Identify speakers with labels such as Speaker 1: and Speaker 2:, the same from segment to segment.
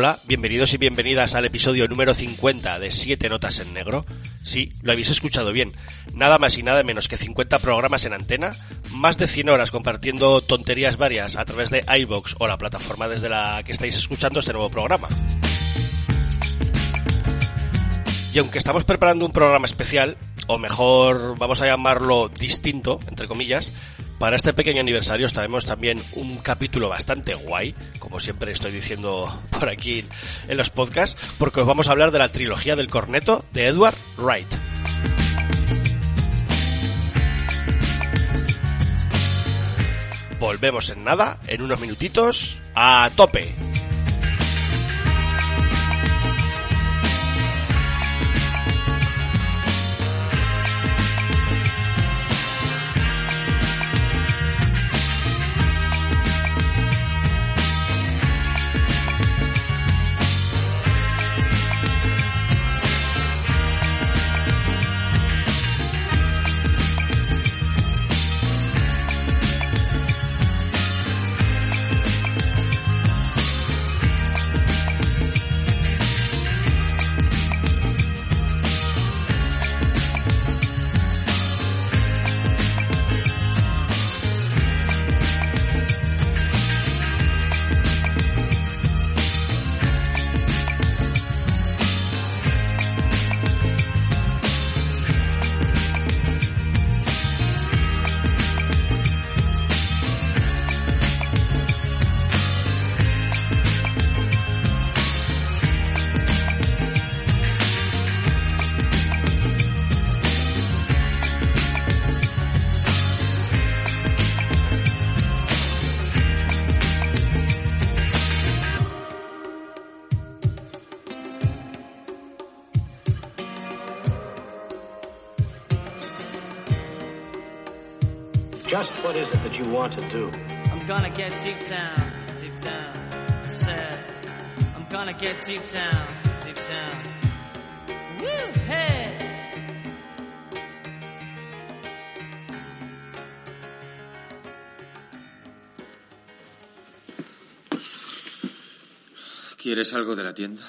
Speaker 1: Hola, bienvenidos y bienvenidas al episodio número 50 de Siete Notas en Negro. Sí, lo habéis escuchado bien. Nada más y nada menos que 50 programas en antena, más de 100 horas compartiendo tonterías varias a través de iVox o la plataforma desde la que estáis escuchando este nuevo programa. Y aunque estamos preparando un programa especial, o mejor vamos a llamarlo distinto, entre comillas, para este pequeño aniversario os traemos también un capítulo bastante guay, como siempre estoy diciendo por aquí en los podcasts, porque os vamos a hablar de la trilogía del corneto de Edward Wright. Volvemos en nada, en unos minutitos, a tope.
Speaker 2: Gonna get deep down, deep down. I said, I'm gonna get deep down, deep down. Woo, hey!
Speaker 3: ¿Quieres algo de la tienda?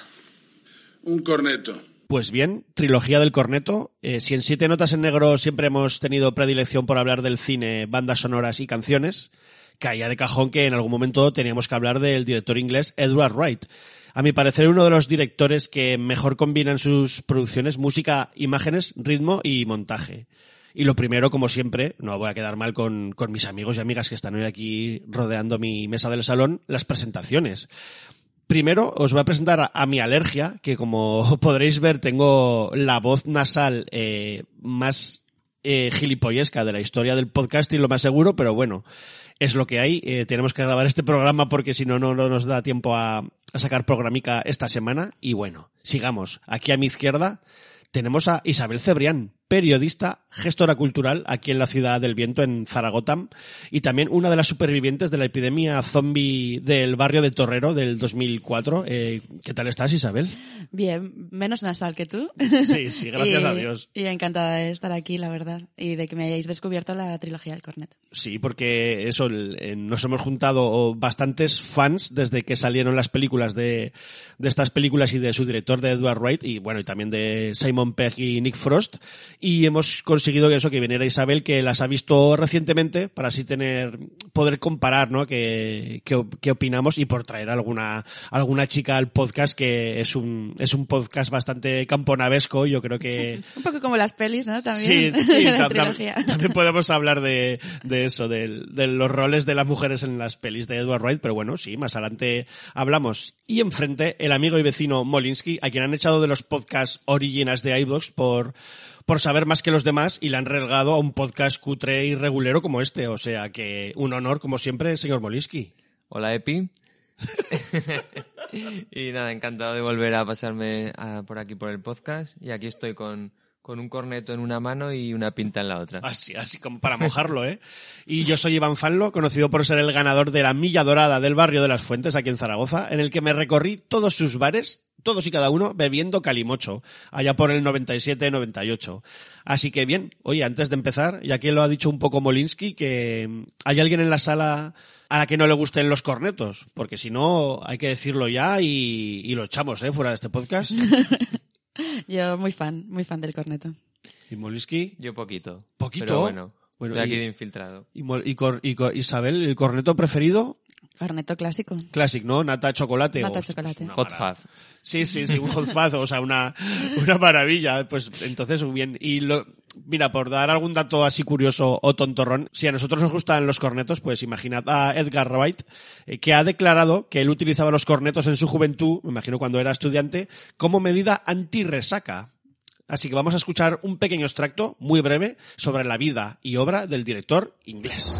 Speaker 4: Un corneto.
Speaker 1: Pues bien, trilogía del corneto. Eh, si en siete notas en negro siempre hemos tenido predilección por hablar del cine, bandas sonoras y canciones, caía de cajón que en algún momento teníamos que hablar del director inglés Edward Wright. A mi parecer, uno de los directores que mejor combinan sus producciones música, imágenes, ritmo y montaje. Y lo primero, como siempre, no voy a quedar mal con, con mis amigos y amigas que están hoy aquí rodeando mi mesa del salón, las presentaciones. Primero os voy a presentar a, a mi alergia, que como podréis ver tengo la voz nasal eh, más eh, gilipollesca de la historia del podcasting, lo más seguro, pero bueno, es lo que hay. Eh, tenemos que grabar este programa porque si no, no nos da tiempo a, a sacar programica esta semana. Y bueno, sigamos. Aquí a mi izquierda tenemos a Isabel Cebrián, periodista, gestora cultural aquí en la ciudad del viento, en Zaragoza, y también una de las supervivientes de la epidemia zombie del barrio de Torrero del 2004. Eh, ¿Qué tal estás, Isabel?
Speaker 5: Bien, menos nasal que tú.
Speaker 1: Sí, sí, gracias
Speaker 5: y,
Speaker 1: a Dios.
Speaker 5: Y encantada de estar aquí, la verdad, y de que me hayáis descubierto la trilogía del cornet.
Speaker 1: Sí, porque eso, eh, nos hemos juntado bastantes fans desde que salieron las películas de, de estas películas y de su director de Edward Wright y bueno, y también de Simon Pegg y Nick Frost. Y hemos conseguido que eso, que viniera Isabel, que las ha visto recientemente, para así tener, poder comparar, ¿no? qué, qué, qué opinamos y por traer alguna, alguna chica al podcast que es un, es un podcast bastante camponavesco, yo creo que...
Speaker 5: Un poco como las pelis, ¿no?
Speaker 1: Sí,
Speaker 5: También.
Speaker 1: sí,
Speaker 5: de la trilogía.
Speaker 1: también podemos hablar de, de eso, del- de, los roles de las mujeres en las pelis de Edward Wright, pero bueno, sí, más adelante hablamos. Y enfrente, el amigo y vecino Molinsky, a quien han echado de los podcasts originals de iVoox por, por saber más que los demás y le han relegado a un podcast cutre y regulero como este. O sea que un honor, como siempre, señor Molinsky.
Speaker 6: Hola Epi. y nada, encantado de volver a pasarme por aquí por el podcast. Y aquí estoy con, con un corneto en una mano y una pinta en la otra.
Speaker 1: Así, así como para mojarlo, ¿eh? Y yo soy Iván Fanlo, conocido por ser el ganador de la Milla Dorada del barrio de las Fuentes, aquí en Zaragoza, en el que me recorrí todos sus bares, todos y cada uno, bebiendo calimocho, allá por el 97-98. Así que bien, oye, antes de empezar, ya que lo ha dicho un poco Molinsky, que mm, hay alguien en la sala a la que no le gusten los cornetos, porque si no, hay que decirlo ya y, y lo echamos, ¿eh? Fuera de este podcast.
Speaker 5: Yo muy fan, muy fan del corneto.
Speaker 1: Y Molinsky,
Speaker 6: Yo poquito.
Speaker 1: ¿Poquito?
Speaker 6: Pero bueno,
Speaker 1: Bueno,
Speaker 6: estoy aquí
Speaker 1: y-
Speaker 6: de infiltrado.
Speaker 1: y, y cor- y cor- Isabel, ¿el corneto preferido?
Speaker 5: Corneto clásico.
Speaker 1: Classic, ¿no? Nata chocolate.
Speaker 5: Nata chocolate.
Speaker 6: Hot fuzz.
Speaker 1: Sí, sí, sí, un hot fuzz, o sea, una, una maravilla. Pues entonces, muy bien. Y lo, mira, por dar algún dato así curioso o tontorrón, si a nosotros nos gustan los cornetos, pues imaginad a Edgar Wright, eh, que ha declarado que él utilizaba los cornetos en su juventud, me imagino cuando era estudiante, como medida anti-resaca. Así que vamos a escuchar un pequeño extracto, muy breve, sobre la vida y obra del director inglés.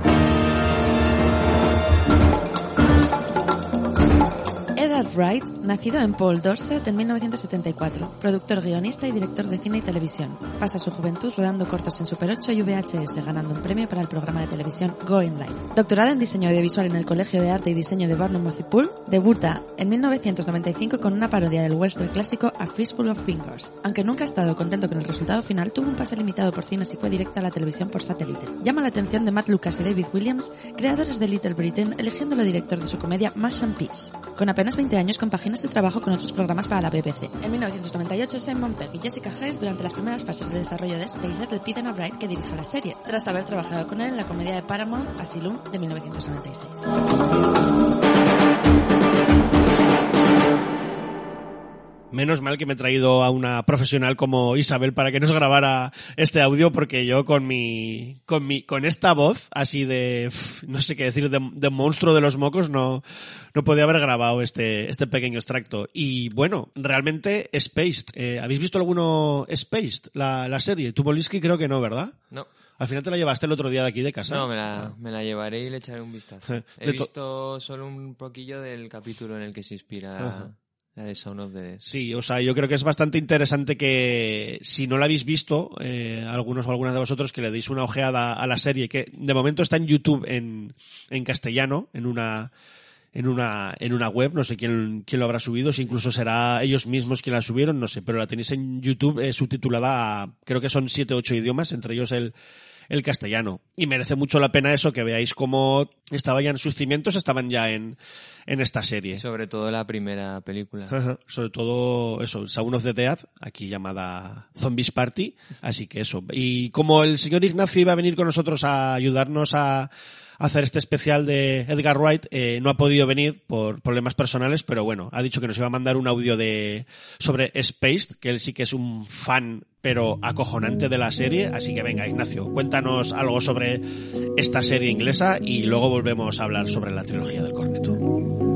Speaker 5: Edward Wright, nacido en Paul Dorset en 1974, productor, guionista y director de cine y televisión. Pasa su juventud rodando cortos en Super 8 y VHS, ganando un premio para el programa de televisión Going Live. Doctorado en diseño audiovisual en el Colegio de Arte y Diseño de y Poole, debuta en 1995 con una parodia del western clásico A Fistful of Fingers. Aunque nunca ha estado contento con el resultado final, tuvo un pase limitado por cines y fue directa a la televisión por satélite. Llama la atención de Matt Lucas y David Williams, creadores de Little Britain, eligiéndolo director de su comedia Mash and Peace. Con apenas 20 años compagina su trabajo con otros programas para la BBC. En 1998, Simon Pegg y Jessica Hayes durante las primeras fases de desarrollo de Spaced le piden a Bright que dirija la serie, tras haber trabajado con él en la comedia de Paramount Asylum de 1996.
Speaker 1: Menos mal que me he traído a una profesional como Isabel para que nos grabara este audio porque yo con mi, con mi, con esta voz así de, no sé qué decir, de, de monstruo de los mocos no, no podía haber grabado este, este pequeño extracto. Y bueno, realmente Spaced, eh, ¿habéis visto alguno Spaced, la, la serie? Tu Molisky creo que no, ¿verdad?
Speaker 6: No,
Speaker 1: Al final te la llevaste el otro día de aquí de casa.
Speaker 6: no, me la, me la llevaré y le echaré un vistazo. He
Speaker 1: to-
Speaker 6: visto solo un poquillo del capítulo en el que se inspira
Speaker 1: Ajá. Sí, o sea, yo creo que es bastante interesante que si no la habéis visto, eh, algunos o algunas de vosotros, que le deis una ojeada a la serie, que de momento está en YouTube en, en castellano, en una, en una, en una web, no sé quién, quién lo habrá subido, si incluso será ellos mismos quien la subieron, no sé, pero la tenéis en YouTube eh, subtitulada a, creo que son siete ocho idiomas, entre ellos el, el castellano. Y merece mucho la pena eso, que veáis cómo estaba ya en sus cimientos, estaban ya en, en esta serie.
Speaker 6: Sobre todo la primera película.
Speaker 1: Ajá. Sobre todo eso, Sound of the Dead, aquí llamada Zombies Party. Así que eso. Y como el señor Ignacio iba a venir con nosotros a ayudarnos a hacer este especial de Edgar Wright, eh, no ha podido venir por problemas personales, pero bueno, ha dicho que nos iba a mandar un audio de sobre Spaced, que él sí que es un fan pero acojonante de la serie, así que venga Ignacio, cuéntanos algo sobre esta serie inglesa y luego volvemos a hablar sobre la trilogía del corneto.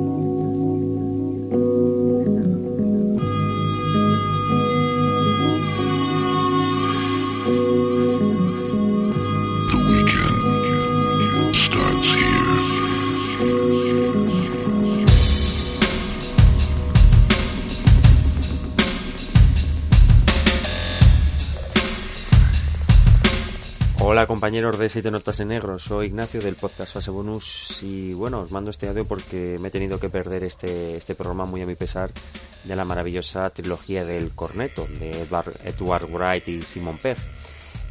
Speaker 3: Hola compañeros de Siete Notas en Negro, soy Ignacio del podcast Fase Bonus y bueno, os mando este audio porque me he tenido que perder este, este programa muy a mi pesar de la maravillosa trilogía del corneto de Edward, Edward Wright y Simon Pegg.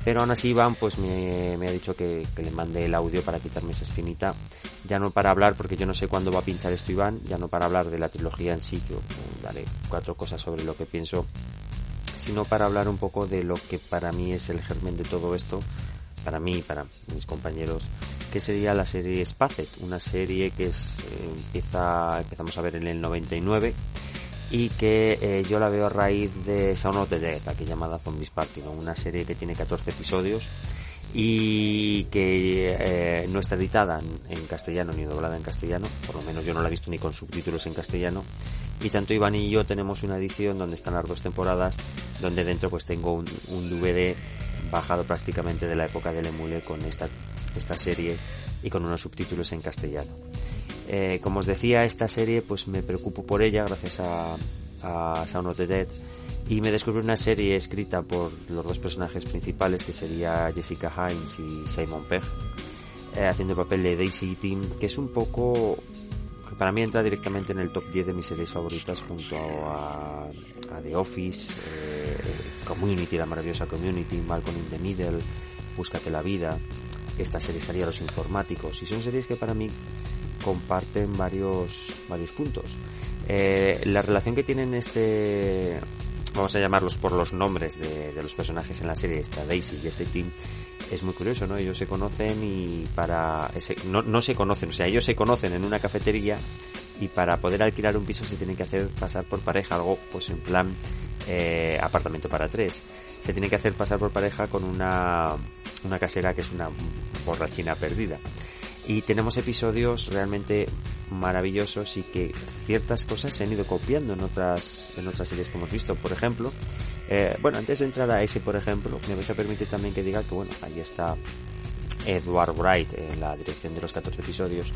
Speaker 3: Pero aún así Iván pues me, me ha dicho que, que le mande el audio para quitarme esa espinita. Ya no para hablar, porque yo no sé cuándo va a pinchar esto Iván, ya no para hablar de la trilogía en sí, os daré cuatro cosas sobre lo que pienso sino para hablar un poco de lo que para mí es el germen de todo esto, para mí y para mis compañeros, que sería la serie Spacet, una serie que es, empieza, empezamos a ver en el 99 y que eh, yo la veo a raíz de Sound of the Dead, aquí llamada Zombies Party, ¿no? una serie que tiene 14 episodios y que eh, no está editada en castellano ni doblada en castellano, por lo menos yo no la he visto ni con subtítulos en castellano y tanto Iván y yo tenemos una edición donde están las dos temporadas, donde dentro pues tengo un, un DVD bajado prácticamente de la época del emule con esta, esta serie y con unos subtítulos en castellano. Eh, como os decía, esta serie pues me preocupo por ella gracias a, a Sound of the Dead y me descubrí una serie escrita por los dos personajes principales que sería Jessica Hines y Simon Pegg eh, haciendo el papel de Daisy Team que es un poco para mí entra directamente en el top 10 de mis series favoritas junto a, a The Office eh, Community, la maravillosa Community Malcolm in the Middle Búscate la vida. Esta serie estaría Los Informáticos y son series que para mí comparten varios varios puntos. Eh, la relación que tienen este vamos a llamarlos por los nombres de, de, los personajes en la serie, esta Daisy y este Tim, es muy curioso, ¿no? Ellos se conocen y para... No, no se conocen, o sea, ellos se conocen en una cafetería y para poder alquilar un piso se tienen que hacer pasar por pareja, algo pues en plan eh, apartamento para tres. Se tiene que hacer pasar por pareja con una, una casera que es una borrachina perdida y tenemos episodios realmente maravillosos y que ciertas cosas se han ido copiando en otras en otras series que hemos visto. Por ejemplo eh, bueno antes de entrar a ese por ejemplo me vais a permitir también que diga que bueno ahí está Edward Wright en la dirección de los 14 episodios.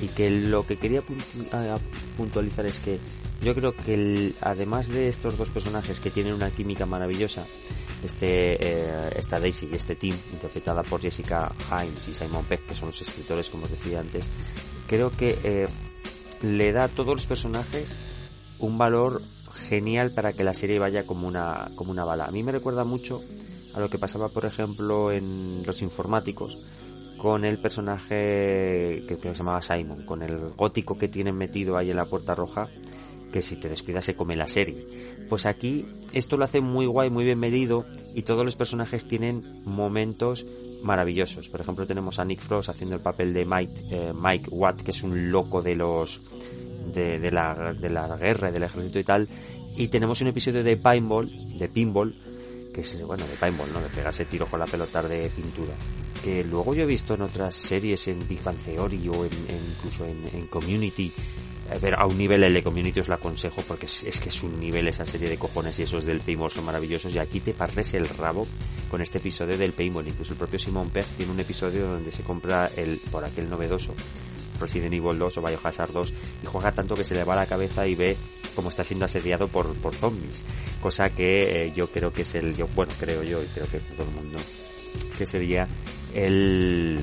Speaker 3: Y que lo que quería puntualizar es que yo creo que el, además de estos dos personajes que tienen una química maravillosa este eh, esta Daisy y este team interpretada por Jessica Hines y Simon Peck que son los escritores como os decía antes creo que eh, le da a todos los personajes un valor genial para que la serie vaya como una como una bala. A mí me recuerda mucho a lo que pasaba por ejemplo en los informáticos con el personaje que creo que se llamaba Simon con el gótico que tienen metido ahí en la puerta roja que si te descuidas se come la serie. Pues aquí esto lo hace muy guay, muy bien medido y todos los personajes tienen momentos maravillosos. Por ejemplo tenemos a Nick Frost haciendo el papel de Mike, eh, Mike Watt, que es un loco de los de, de, la, de la guerra, del ejército y tal. Y tenemos un episodio de Pinball, de Pinball, que es, bueno, de Pinball, ¿no? De pegarse tiro con la pelota de pintura. Que luego yo he visto en otras series, en Big Bang Theory o en, incluso en Community, pero a un nivel el de Community os lo aconsejo porque es, que es un nivel esa serie de cojones y esos del paintball son maravillosos y aquí te partes el rabo con este episodio del paintball incluso el propio Simon Pegg tiene un episodio donde se compra el por aquel novedoso Resident Evil 2 o Biohazard 2 y juega tanto que se le va la cabeza y ve cómo está siendo asediado por, por zombies. Cosa que eh, yo creo que es el yo bueno creo yo y creo que todo el mundo que sería el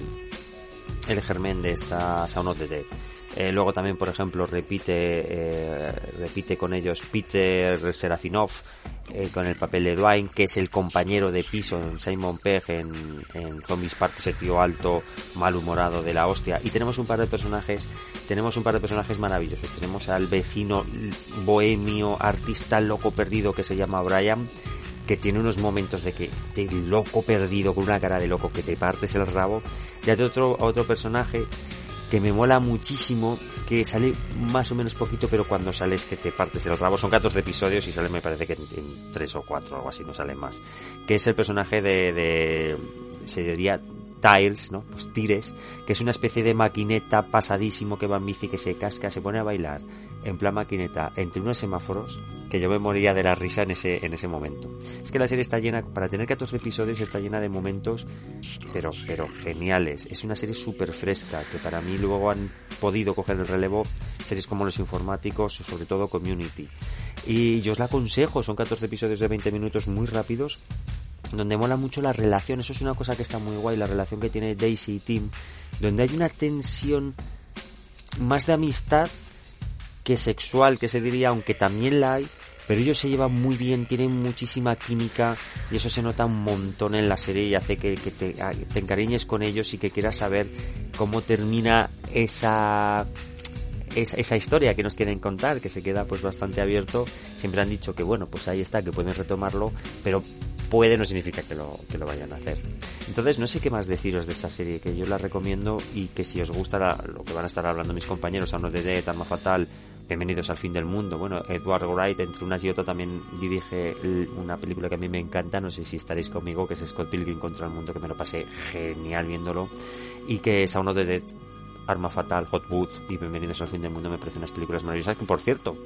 Speaker 3: el germen de esta Sound of the Dead eh, luego también, por ejemplo, repite, eh, repite con ellos Peter Serafinov eh, con el papel de Dwayne, que es el compañero de piso en Simon Pegg en, Zombies Park, ese tío alto, malhumorado de la hostia. Y tenemos un par de personajes, tenemos un par de personajes maravillosos. Tenemos al vecino bohemio, artista loco perdido que se llama Brian, que tiene unos momentos de que de loco perdido con una cara de loco que te partes el rabo. Y hay otro, otro personaje que me mola muchísimo, que sale más o menos poquito, pero cuando sales que te partes el rabo, son 14 episodios y sale me parece que en, en 3 o 4 o algo así, no sale más, que es el personaje de, de se diría Tiles, ¿no? Pues Tires, que es una especie de maquineta pasadísimo que va en bici, que se casca, se pone a bailar en plan maquineta entre unos semáforos que yo me moría de la risa en ese, en ese momento. Es que la serie está llena, para tener 14 episodios está llena de momentos, pero, pero geniales. Es una serie súper fresca, que para mí luego han podido coger el relevo series como Los Informáticos, sobre todo Community. Y yo os la aconsejo, son 14 episodios de 20 minutos muy rápidos, donde mola mucho la relación, eso es una cosa que está muy guay, la relación que tiene Daisy y Tim, donde hay una tensión más de amistad que sexual, que se diría, aunque también la hay, pero ellos se llevan muy bien, tienen muchísima química y eso se nota un montón en la serie y hace que, te, encariñes con ellos y que quieras saber cómo termina esa esa, esa historia que nos quieren contar, que se queda pues bastante abierto. Siempre han dicho que bueno, pues ahí está, que pueden retomarlo, pero puede no significa que lo, que lo vayan a hacer. Entonces no sé qué más deciros de esta serie, que yo la recomiendo y que si os gusta lo que van a estar hablando mis compañeros, Arno de Dead, Arma Fatal, Bienvenidos al fin del mundo. Bueno, Edward Wright, entre unas y otras, también dirige una película que a mí me encanta, no sé si estaréis conmigo, que es Scott Pilgrim contra el mundo, que me lo pasé genial viéndolo, y que es a uno de Dead, Arma Fatal, Hot Wood y Bienvenidos al fin del mundo me parecen unas películas maravillosas, que por cierto,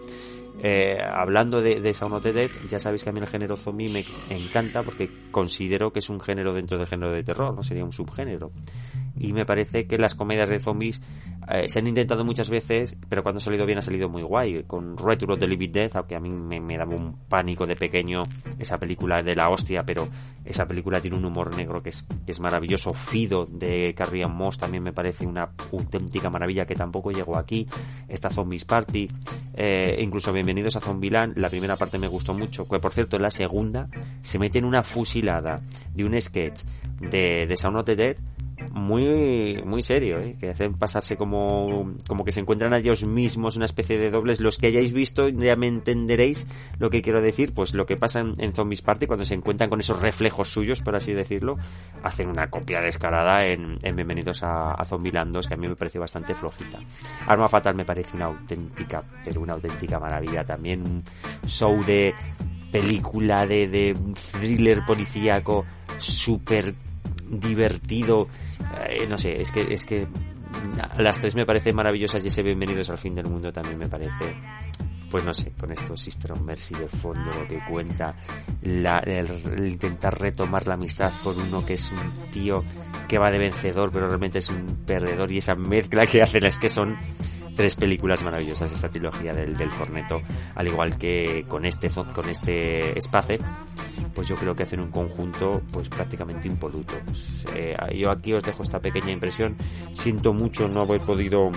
Speaker 3: eh, hablando de, de Sound of the Dead, ya sabéis que a mí el género zombie me encanta porque considero que es un género dentro del género de terror, no sería un subgénero. Y me parece que las comedias de zombies eh, se han intentado muchas veces, pero cuando ha salido bien ha salido muy guay. Con Return of the Living Dead, aunque a mí me, me daba un pánico de pequeño esa película de la hostia, pero esa película tiene un humor negro que es, es maravilloso. Fido de Carrie Ann Moss también me parece una auténtica maravilla que tampoco llegó aquí. Esta Zombies Party, eh, incluso Bienvenidos a Zombieland, la primera parte me gustó mucho, que por cierto la segunda se mete en una fusilada de un sketch de, de Sound of the Dead muy muy serio, ¿eh? que hacen pasarse como, como que se encuentran a ellos mismos una especie de dobles. Los que hayáis visto ya me entenderéis lo que quiero decir, pues lo que pasa en, Zombies Party cuando se encuentran con esos reflejos suyos, por así decirlo, hacen una copia descarada en, en Bienvenidos a, a Zombieland 2, que a mí me pareció bastante flojita. Arma Fatal me parece una auténtica, pero una auténtica maravilla también, un show de película de, de thriller policíaco súper divertido eh, no sé es que es que las tres me parecen maravillosas y ese bienvenidos al fin del mundo también me parece pues no sé, con esto Sister of Mercy de fondo lo que cuenta, la- el, el intentar retomar la amistad por uno que es un tío que va de vencedor pero realmente es un perdedor y esa mezcla que hacen es que son tres películas maravillosas esta trilogía del, del corneto al igual que con este con este Spacet pues yo creo que hacen un conjunto pues prácticamente impoluto. Eh, yo aquí os dejo esta pequeña impresión. Siento mucho no haber podido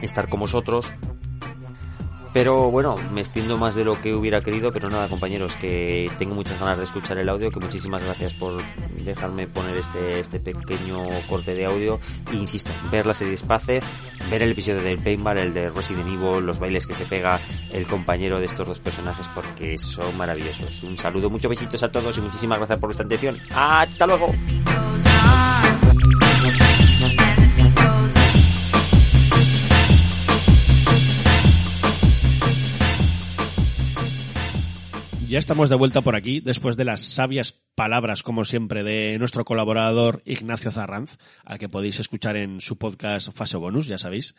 Speaker 3: estar con vosotros pero bueno, me extiendo más de lo que hubiera querido, pero nada, compañeros, que tengo muchas ganas de escuchar el audio, que muchísimas gracias por dejarme poner este, este pequeño corte de audio. E insisto, ver la serie Space, ver el episodio del Paintball, el de Resident Evil, los bailes que se pega el compañero de estos dos personajes, porque son maravillosos. Un saludo, muchos besitos a todos y muchísimas gracias por vuestra atención. ¡Hasta luego!
Speaker 1: Ya estamos de vuelta por aquí después de las sabias palabras, como siempre, de nuestro colaborador Ignacio Zarranz, al que podéis escuchar en su podcast Fase Bonus, ya sabéis.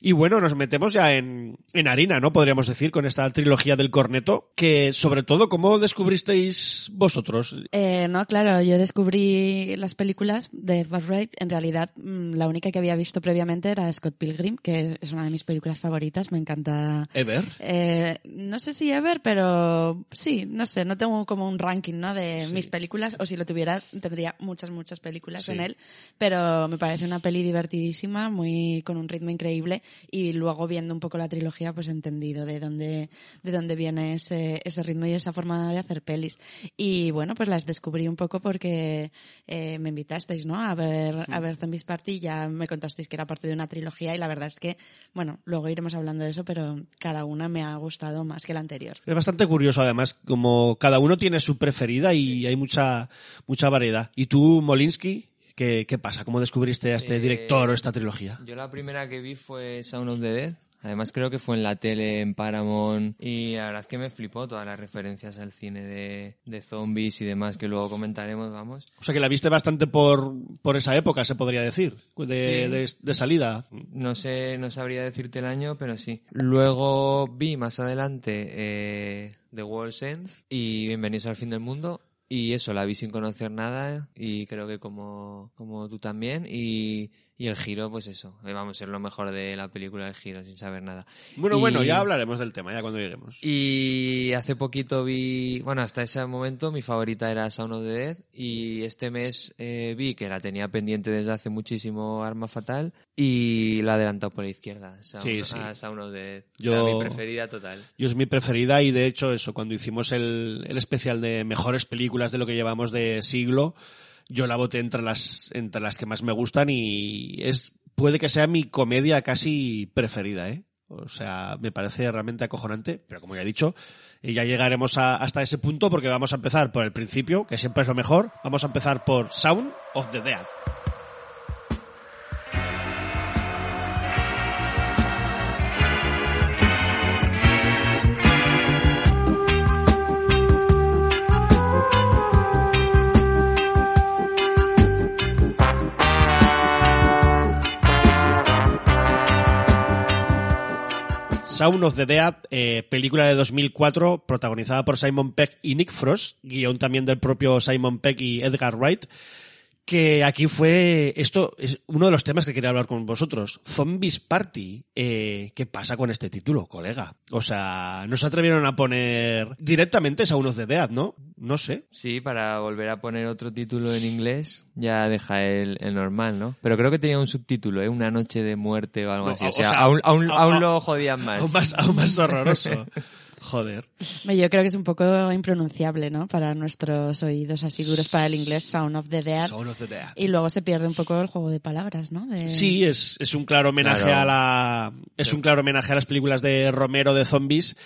Speaker 1: Y bueno, nos metemos ya en, en harina, ¿no? Podríamos decir, con esta trilogía del corneto, que sobre todo, ¿cómo descubristeis vosotros?
Speaker 5: Eh, no, claro, yo descubrí las películas de Edward Wright. En realidad, mm, la única que había visto previamente era Scott Pilgrim, que es una de mis películas favoritas. Me encanta.
Speaker 1: Ever.
Speaker 5: Eh, no sé si ever, pero sí, no sé, no tengo como un ranking, ¿no? De mis películas, o si lo tuviera, tendría muchas, muchas películas
Speaker 1: Sí.
Speaker 5: en él, pero me parece una peli divertidísima, muy, con un ritmo increíble, y luego viendo un poco la trilogía, pues he entendido de dónde, de dónde viene ese, ese ritmo y esa forma de hacer pelis. Y bueno, pues las descubrí un poco porque eh, me invitasteis, ¿no? A ver, a ver Zombies Party, ya me contasteis que era parte de una trilogía y la verdad es que, bueno, luego iremos hablando de eso, pero cada una me ha gustado más que la anterior.
Speaker 1: Es bastante curioso, además, como cada uno tiene su preferida y hay mucha, mucha variedad. ¿Y tú, Molinsky? ¿Qué, qué pasa? ¿Cómo descubriste a este
Speaker 6: Eh,
Speaker 1: director o esta trilogía?
Speaker 6: Yo la primera que vi fue Sound of the Dead. Además creo que fue en la tele, en Paramount. Y la verdad es que me flipó todas las referencias al cine de, de zombies y demás que luego comentaremos, vamos.
Speaker 1: O sea que la viste bastante por, por esa época, se podría decir, de,
Speaker 6: Sí.
Speaker 1: de, de salida.
Speaker 6: No sé, no sabría decirte el año, pero sí. Luego vi más adelante eh, The World's End y Bienvenidos al fin del mundo. Y eso, la vi sin conocer nada y creo que como, como tú también. Y, y el giro, pues eso, eh, vamos a ser lo mejor de la película, el giro, sin saber nada.
Speaker 1: Bueno,
Speaker 6: Y-
Speaker 1: bueno, ya hablaremos del tema, ya cuando lleguemos.
Speaker 6: Y hace poquito vi, bueno, hasta ese momento mi favorita era Sound of the Dead y este mes eh, vi que la tenía pendiente desde hace muchísimo Arma Fatal y la he adelantado por la izquierda, Sound,
Speaker 1: Sí, sí.
Speaker 6: a Sound of the Dead. O
Speaker 1: Yo-
Speaker 6: sea, mi preferida total.
Speaker 1: Yo es mi preferida y de hecho eso, cuando hicimos el, el especial de mejores películas de lo que llevamos de siglo, yo la voté entre las, entre las que más me gustan y es puede que sea mi comedia casi preferida, ¿eh? O sea, me parece realmente acojonante, pero como ya he dicho, eh, ya llegaremos a- hasta ese punto porque vamos a empezar por el principio, que siempre es lo mejor. Vamos a empezar por Sound of the Dead. Sound of the Dead, eh, película de 2004 protagonizada por Simon Peck y Nick Frost, guion también del propio Simon Peck y Edgar Wright, que aquí fue, esto es uno de los temas que quería hablar con vosotros, Zombies Party. Eh, ¿Qué pasa con este título, colega? O sea, no se atrevieron a poner directamente Sound of the Dead, ¿no? No sé.
Speaker 6: Sí, para volver a poner otro título en inglés ya deja el, el normal, ¿no? Pero creo que tenía un subtítulo, ¿eh? Una noche de muerte o algo
Speaker 1: No,
Speaker 6: así.
Speaker 1: o
Speaker 6: O sea,
Speaker 1: sea,
Speaker 6: aún, aún,
Speaker 1: a-
Speaker 6: aún
Speaker 1: a-
Speaker 6: lo jodían más.
Speaker 1: Aún más, aún más horroroso. Joder.
Speaker 5: Yo creo que es un poco impronunciable, ¿no? Para nuestros oídos así duros para el inglés, Sound of the Dead.
Speaker 1: Sound of the Dead.
Speaker 5: Y luego se pierde un poco el juego de palabras, ¿no? De-
Speaker 1: Sí, es, es un claro homenaje
Speaker 6: Claro.
Speaker 1: a la es un claro homenaje a las películas de Romero de zombies,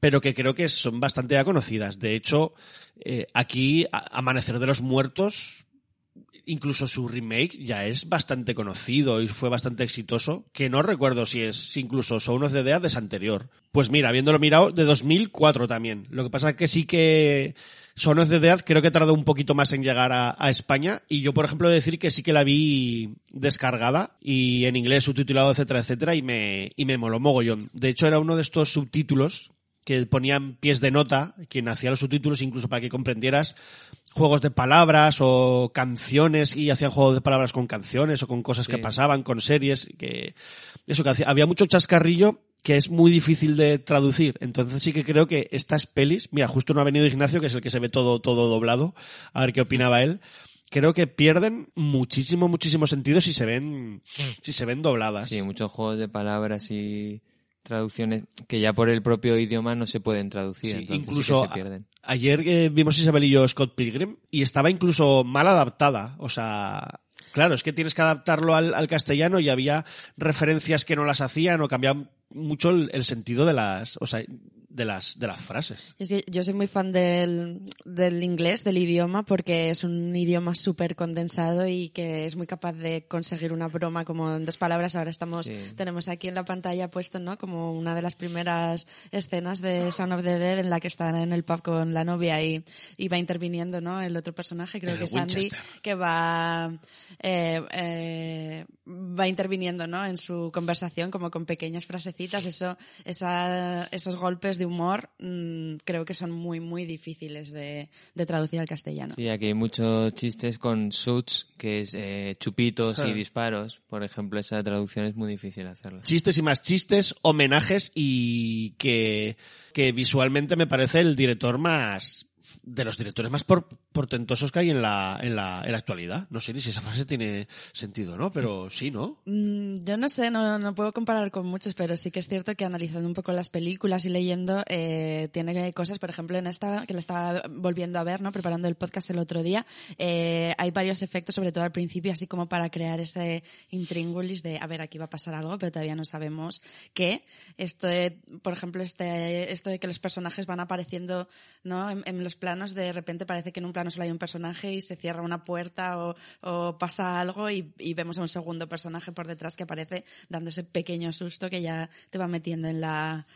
Speaker 1: pero que creo que son bastante ya conocidas. De hecho, eh, aquí Amanecer de los Muertos incluso su remake ya es bastante conocido y fue bastante exitoso, que no recuerdo si es incluso Sound of the Dead es anterior. Pues mira, habiéndolo mirado, de 2004 también. Lo que pasa es que sí que Sound of the Dead creo que tardó un poquito más en llegar a, España y yo, por ejemplo, decir que sí que la vi descargada y en inglés subtitulado, etcétera, etcétera, y me, y me moló mogollón. De hecho, era uno de estos subtítulos que ponían pies de nota, quien hacía los subtítulos incluso para que comprendieras juegos de palabras o canciones y hacían juegos de palabras con canciones o con cosas que pasaban, con series, que eso que hacía, había mucho chascarrillo que es muy difícil de traducir. Entonces sí que creo que estas pelis, mira, justo no ha venido Ignacio, que es el que se ve todo, todo doblado, a ver qué opinaba él. Creo que pierden muchísimo, muchísimo sentido si se ven, si se ven dobladas.
Speaker 6: Sí, muchos juegos de palabras y traducciones que ya por el propio idioma no se pueden traducir,
Speaker 1: Sí,
Speaker 6: entonces sí que
Speaker 1: incluso
Speaker 6: se pierden.
Speaker 1: a- ayer eh, vimos Isabel y yo Scott Pilgrim y estaba incluso mal adaptada. O sea, claro, es que tienes que adaptarlo al, al castellano y había referencias que no las hacían o cambiaban mucho el, el sentido de las, o sea, de las, de las frases.
Speaker 5: Es que yo soy muy fan del, del inglés, del idioma, porque es un idioma súper condensado y que es muy capaz de conseguir una broma como en dos palabras. Ahora estamos,
Speaker 6: Sí.
Speaker 5: tenemos aquí en la pantalla puesto, ¿no? Como una de las primeras escenas de Son of the Dead en la que están en el pub con la novia y, y va interviniendo, ¿no? El otro personaje, creo
Speaker 1: El
Speaker 5: que es Andy, que va, eh, eh, va interviniendo, ¿no? En su conversación, como con pequeñas frasecitas. Eso, esa, esos golpes de humor, mm, creo que son muy, muy difíciles de, de traducir al castellano.
Speaker 6: Sí, aquí hay muchos chistes con shoots, que es eh, chupitos y disparos. Por ejemplo, esa traducción es muy difícil hacerla.
Speaker 1: Chistes y más chistes, homenajes y que, que visualmente me parece el director más, de los directores más por- portentosos que hay en la, en la, actualidad. No sé ni si esa frase tiene sentido, ¿no? Pero sí, ¿no?
Speaker 5: Mm, Yo no sé, no, no puedo comparar con muchos, pero sí que es cierto que analizando un poco las películas y leyendo, eh, tiene cosas, por ejemplo, en esta, que la estaba volviendo a ver, ¿no? Preparando el podcast el otro día, eh, hay varios efectos, sobre todo al principio, así como para crear ese intríngulis de, a ver, aquí va a pasar algo, pero todavía no sabemos qué. Esto de, por ejemplo, este, esto de que los personajes van apareciendo, ¿no? En los planos, de repente parece que en un plano solo hay un personaje y se cierra una puerta o, pasa algo y, y vemos a un segundo personaje por detrás que aparece dando ese pequeño susto que ya te va metiendo en la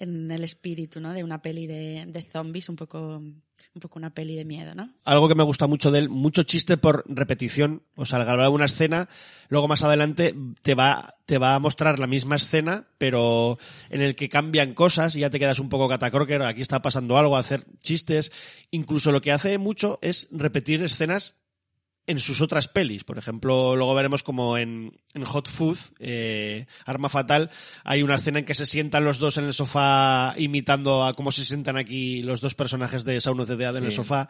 Speaker 5: en el espíritu, ¿no? De una peli de, de zombies, un poco, un poco una peli de miedo, ¿no?
Speaker 1: algo que me gusta mucho de él, mucho chiste por repetición. O sea, al grabar una escena, luego más adelante te va, te va a mostrar la misma escena, pero en el que cambian cosas y ya te quedas un poco catacroker, aquí está pasando algo, hacer chistes. Incluso lo que hace mucho es repetir escenas en sus otras pelis. Por ejemplo, luego veremos como en, en Hot Food, eh, Arma Fatal, hay una escena en que se sientan los dos en el sofá imitando a cómo se sientan aquí los dos personajes de Sound of the Dead en el
Speaker 6: Sí.
Speaker 1: sofá.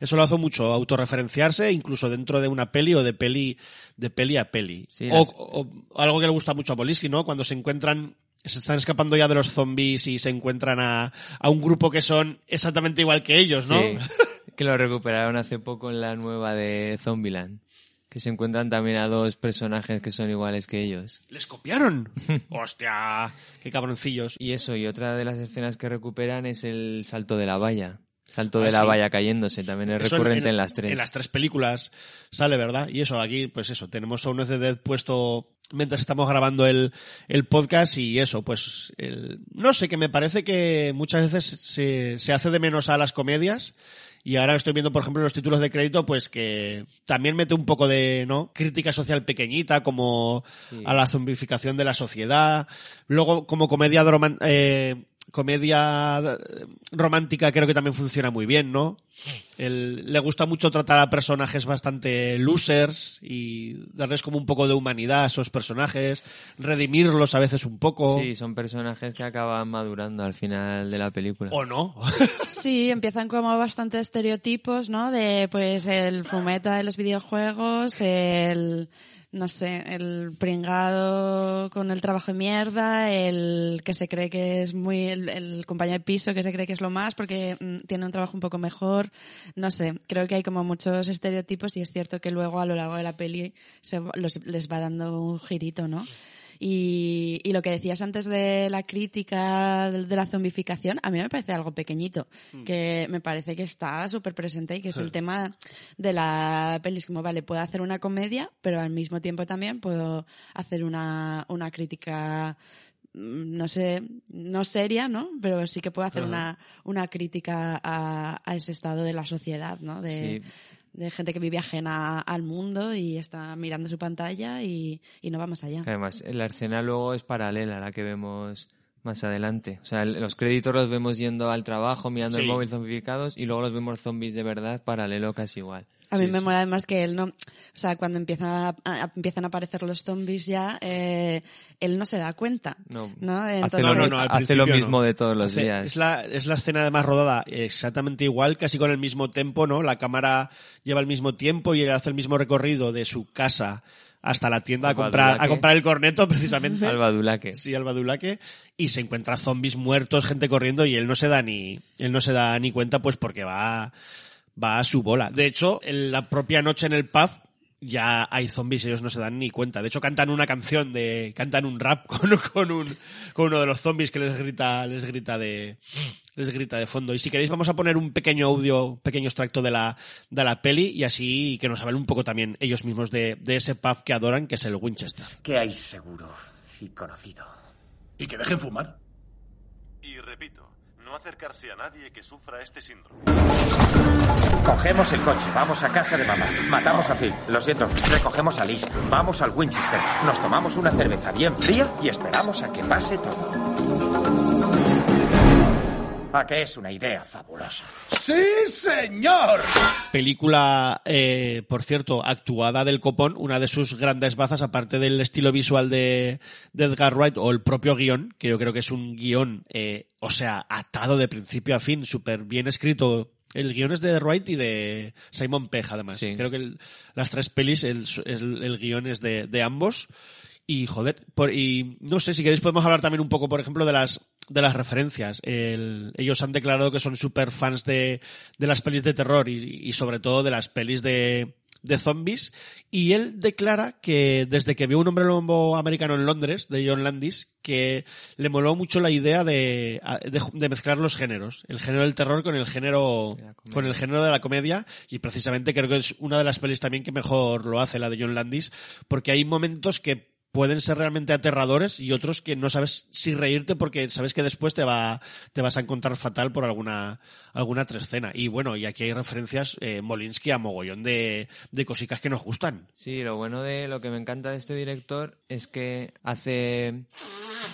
Speaker 1: Eso lo hace mucho, autorreferenciarse, incluso dentro de una peli o de peli, de peli a peli.
Speaker 6: Sí,
Speaker 1: o, algo que le gusta mucho a Polisky, ¿no? Cuando se encuentran se están escapando ya de los zombies y se encuentran a, a un grupo que son exactamente igual que ellos, ¿no?
Speaker 6: Sí, que lo recuperaron hace poco en la nueva de Zombieland. que se encuentran también a dos personajes que son iguales que ellos.
Speaker 1: ¡Les copiaron! ¡Hostia! ¡Qué cabroncillos!
Speaker 6: Y eso, y otra de las escenas que recuperan es el salto de la valla. Salto
Speaker 1: Ah,
Speaker 6: de la
Speaker 1: sí.
Speaker 6: valla cayéndose, también es
Speaker 1: Eso
Speaker 6: recurrente en, las tres.
Speaker 1: En las tres películas sale, ¿verdad? Y eso, aquí, pues eso, tenemos a un de Dead puesto mientras estamos grabando el, el podcast y eso, pues, el- no sé, que me parece que muchas veces se, se hace de menos a las comedias. Y ahora estoy viendo, por ejemplo, los títulos de crédito, pues que también mete un poco de, ¿no? Crítica social pequeñita, como a la zombificación de la sociedad. Luego, como comedia eh, comedia eh, romántica creo que también funciona muy bien, ¿no? El- le gusta mucho tratar a personajes bastante losers y darles como un poco de humanidad a esos personajes, redimirlos a veces un poco.
Speaker 6: Sí, son personajes que acaban madurando al final de la película.
Speaker 1: ¿O no?
Speaker 5: Sí, empiezan como bastante estereotipos, ¿no? De pues el fumeta de los videojuegos, el no sé, el pringado con el trabajo de mierda, el que se cree que es muy, el, compañero de piso que se cree que es lo más porque mm, tiene un trabajo un poco mejor, no sé, creo que hay como muchos estereotipos y es cierto que luego a lo largo de la peli se, los- les va dando un girito, ¿no? Y, y lo que decías antes de la crítica de, la zombificación, a mí me parece algo pequeñito, que me parece que está súper presente y que es el tema de la peli. Es como, vale, puedo hacer una comedia, pero al mismo tiempo también puedo hacer una, una crítica mm, no sé, no seria, ¿no? Pero sí que puedo hacer
Speaker 6: Ajá.
Speaker 5: una, una crítica a, a ese estado de la sociedad, ¿no? De,
Speaker 6: Sí.
Speaker 5: De gente que vive ajena al mundo y está mirando su pantalla y, no va más allá.
Speaker 6: Además, la escena luego es paralela a la que vemos más adelante. O sea, el- los créditos los vemos yendo al trabajo, mirando el móvil zombificados y luego los vemos zombies de verdad paralelo casi igual.
Speaker 5: A mí
Speaker 1: Sí,
Speaker 5: me
Speaker 1: sí.
Speaker 5: mola además que él no, o sea, cuando empieza a- a- empiezan a aparecer los zombies ya, eh, él no se da cuenta,
Speaker 6: No.
Speaker 5: ¿no?
Speaker 6: Hace
Speaker 5: Entonces,
Speaker 6: lo,
Speaker 1: No,
Speaker 6: hace lo mismo
Speaker 1: no.
Speaker 6: de todos los
Speaker 1: Hace-
Speaker 6: días.
Speaker 1: Es la, es la escena además rodada exactamente igual, casi con el mismo tempo, ¿no? La cámara lleva el mismo tiempo y él hace el mismo recorrido de su casa hasta la tienda a comprar, a comprar el corneto, precisamente.
Speaker 6: Alba Dulaque.
Speaker 1: Sí, Alba Dulaque. Y se encuentra zombies muertos, gente corriendo, y él no se da ni, él no se da ni cuenta, pues porque va, va a su bola. De hecho, en la propia noche en el pub, ya hay zombies, ellos no se dan ni cuenta. De hecho, cantan una canción de, cantan un rap con, con un, con uno de los zombies que les grita, les grita de, les grita de fondo. Y si queréis vamos a poner un pequeño audio, un pequeño extracto de la, de la peli y así que nos hablen un poco también ellos mismos de, de ese pub que adoran, que es el Winchester.
Speaker 7: Que hay seguro y conocido.
Speaker 8: ¿Y que dejen fumar?
Speaker 9: Y repito, no acercarse a nadie que sufra este síndrome.
Speaker 7: Cogemos el coche, vamos a casa de mamá. Matamos a Phil, lo siento. Recogemos a Liz, vamos al Winchester. Nos tomamos una cerveza bien fría y esperamos a que pase todo. ¿A qué es una idea fabulosa?
Speaker 8: ¡Sí, señor!
Speaker 1: Película, eh, por cierto, actuada del copón, una de sus grandes bazas, aparte del estilo visual de, de Edgar Wright o el propio guion, que yo creo que es un guion, eh, o sea, atado de principio a fin, súper bien escrito. El guion es de Wright y de Simon Pegg, además.
Speaker 6: Sí.
Speaker 1: Creo que el- las tres pelis, el, el, el guion es de, de ambos. Y joder, por, y no sé, si queréis podemos hablar también un poco, por ejemplo, de las de las referencias. El- ellos han declarado que son super fans de, de las pelis de terror y, y sobre todo de las pelis de, de zombies. Y él declara que desde que vio un hombre lobo americano en Londres, de John Landis, que le moló mucho la idea de, de, de mezclar los géneros. El género del terror con el género, con el género de la comedia. Y precisamente creo que es una de las pelis también que mejor lo hace, la de John Landis, porque hay momentos que pueden ser realmente aterradores y otros que no sabes si reírte porque sabes que después te va te vas a encontrar fatal por alguna alguna otra escena y bueno y aquí hay referencias eh, Molinsky a mogollón de, de cositas que nos gustan.
Speaker 6: Sí, lo bueno de lo que me encanta de este director es que hace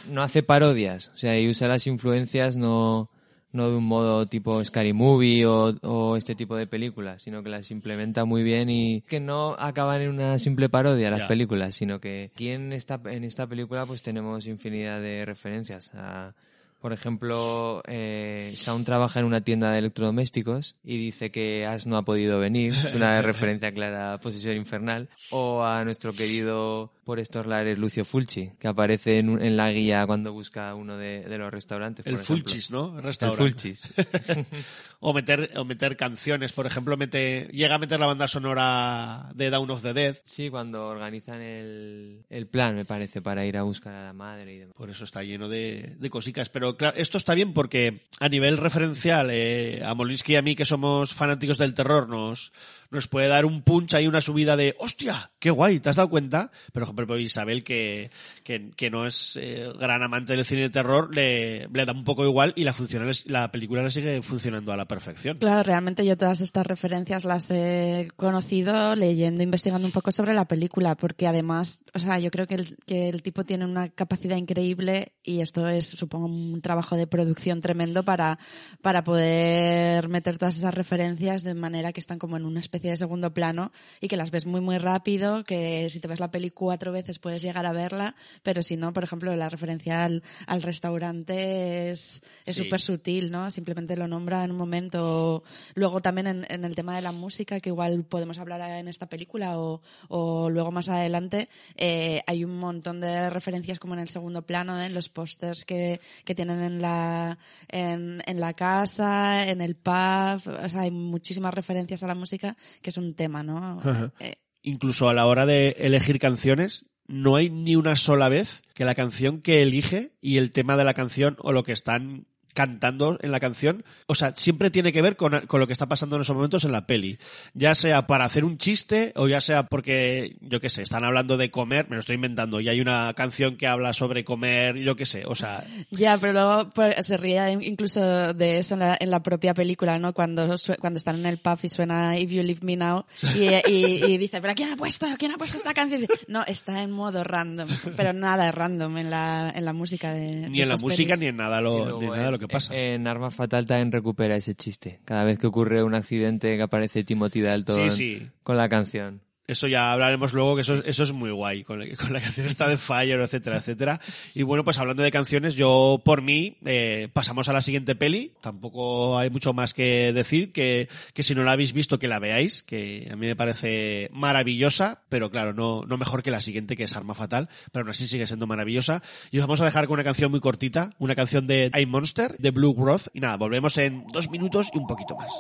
Speaker 6: no hace parodias, o sea, y usa las influencias no no de un modo tipo Scary Movie o, o este tipo de películas, sino que las implementa muy bien y que no acaban en una simple parodia las películas, sino que aquí en esta, en esta película pues tenemos infinidad de referencias a Por ejemplo, eh, Shaun trabaja en una tienda de electrodomésticos y dice que Ash no ha podido venir, es una referencia clara a Posesión Infernal, o a nuestro querido por estos lares Lucio Fulci, que aparece en, un- en la guía cuando busca uno de, de los restaurantes.
Speaker 1: El
Speaker 6: por.
Speaker 1: Fulchis, ¿no?
Speaker 6: El
Speaker 1: Restaurante.
Speaker 6: Fulchis.
Speaker 1: o meter o meter canciones, por ejemplo, mete llega a meter la banda sonora de Down of the Dead.
Speaker 6: Sí, cuando organizan el, el plan, me parece, para ir a buscar a la madre y demás.
Speaker 1: Por eso está lleno de, de cosicas. Pero esto está bien porque a nivel referencial, eh, a Molinsky y a mí, que somos fanáticos del terror, nos, nos puede dar un punch ahí, una subida de ¡hostia! ¡Qué guay! ¿Te has dado cuenta? Pero, por ejemplo, Isabel, que, que, no es eh, gran amante del cine de terror, le, le da un poco igual y la, funciona, la película le sigue funcionando a la perfección.
Speaker 5: Claro, realmente yo todas estas referencias las he conocido leyendo, investigando un poco sobre la película, porque además, o sea, yo creo que el, que el tipo tiene una capacidad increíble y esto es, supongo, un trabajo de producción tremendo para, para poder meter todas esas referencias de manera que están como en una especie de segundo plano y que las ves muy, muy rápido, que si te ves la peli cuatro veces puedes llegar a verla, pero si no, por ejemplo, la referencia al, al restaurante es es
Speaker 1: Sí.
Speaker 5: súper sutil, ¿no? Simplemente lo nombra en un momento. Luego también en, en el tema de la música, que igual podemos hablar en esta película o, o luego más adelante, eh, hay un montón de referencias como en el segundo plano, ¿eh? en los pósters que, que tienen en la, en, en la casa, en el pub, o sea, hay muchísimas referencias a la música, que es un tema, ¿no? Eh,
Speaker 1: Incluso a la hora de elegir canciones, no hay ni una sola vez que la canción que elige y el tema de la canción o lo que están cantando en la canción, o sea, siempre tiene que ver con, con lo que está pasando en esos momentos en la peli. Ya sea para hacer un chiste o ya sea porque, yo qué sé, están hablando de comer, me lo estoy inventando, y hay una canción que habla sobre comer, yo qué sé, o sea,
Speaker 5: Ya, pero luego pues, se ríe incluso de eso en la, en la propia película, ¿no? Cuando, sue- cuando están en el pub y suena If You Leave Me Now y, y, y dice, ¿pero quién ha puesto? ¿Quién ha puesto esta canción? No, está en modo random, pero nada random en la, en la música de
Speaker 1: ni
Speaker 5: de
Speaker 1: en la música
Speaker 5: pelis.
Speaker 1: ni en nada lo,
Speaker 6: luego
Speaker 1: ni nada
Speaker 6: en-
Speaker 1: lo que pasa.
Speaker 6: En Arma Fatal también recupera ese chiste. Cada vez que ocurre un accidente que aparece Timothy Dalton
Speaker 1: Sí, sí.
Speaker 6: con la canción.
Speaker 1: Eso ya hablaremos luego, que eso, es- eso es muy guay, con, la- canción esta de Fire, etcétera, etcétera. Y bueno, pues hablando de canciones, yo por mí eh, pasamos a la siguiente peli. Tampoco hay mucho más que decir, que, que si no la habéis visto, que la veáis, que a mí me parece maravillosa, pero claro, no, no mejor que la siguiente, que es Arma Fatal, pero aún así sigue siendo maravillosa. Y os vamos a dejar con una canción muy cortita, una canción de I Monster, de Blue Growth. Y nada, volvemos en dos minutos y un poquito más.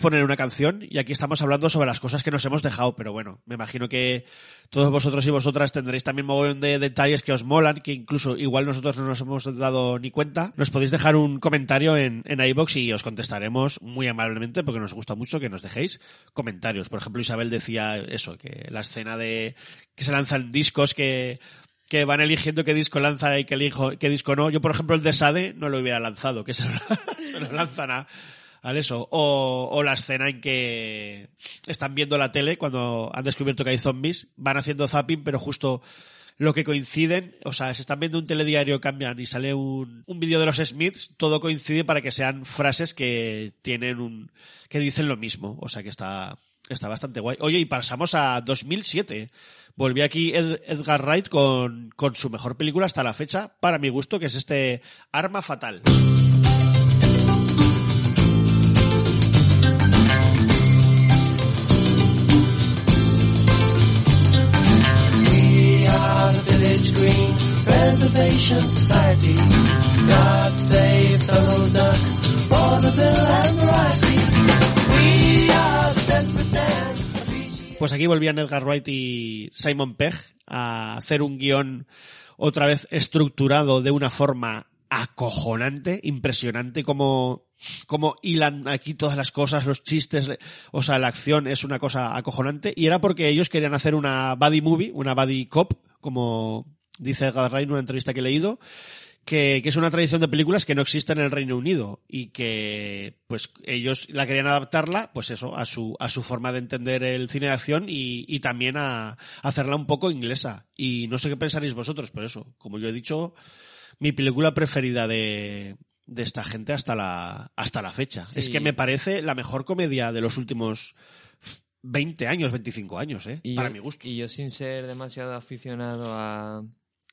Speaker 1: Poner una canción y aquí estamos hablando sobre las cosas que nos hemos dejado, pero bueno, me imagino que todos vosotros y vosotras tendréis también mogollón de detalles que os molan, que incluso igual nosotros no nos hemos dado ni cuenta. Nos podéis dejar un comentario en, en iBox y os contestaremos muy amablemente porque nos gusta mucho que nos dejéis comentarios. Por ejemplo, Isabel decía eso, que la escena de que se lanzan discos que que van eligiendo qué disco lanza y qué, elijo, qué disco no. Yo, por ejemplo, el de Sade no lo hubiera lanzado, que se lo, se lo lanzan a, al eso. O, o la escena en que están viendo la tele cuando han descubierto que hay zombies, van haciendo zapping, pero justo lo que coinciden, o sea, se están viendo un telediario, cambian y sale un, un vídeo de los Smiths, todo coincide para que sean frases que tienen un, que dicen lo mismo, o sea que está, está bastante guay. Oye, y pasamos a 2007. Volví aquí Ed- Edgar Wright con, con su mejor película hasta la fecha, para mi gusto, que es este Arma Fatal. Pues aquí volvían Edgar Wright y Simon Pegg a hacer un guion otra vez estructurado de una forma acojonante, impresionante, como, como hilan aquí todas las cosas, los chistes, o sea, la acción es una cosa acojonante, y era porque ellos querían hacer una buddy movie, una buddy cop, como dice Edgar Wright en una entrevista que he leído, que, que es una tradición de películas que no existe en el Reino Unido y que pues ellos la querían adaptarla pues eso a su a su forma de entender el cine de acción y, y también a, a hacerla un poco inglesa. Y no sé qué pensaréis vosotros pero eso como yo he dicho mi película preferida de de esta gente hasta la hasta la fecha.
Speaker 6: Sí.
Speaker 1: es que me parece la mejor comedia de los últimos 20 años 25 años eh
Speaker 6: Y
Speaker 1: para
Speaker 6: yo,
Speaker 1: mi gusto.
Speaker 6: Y yo sin ser demasiado aficionado a,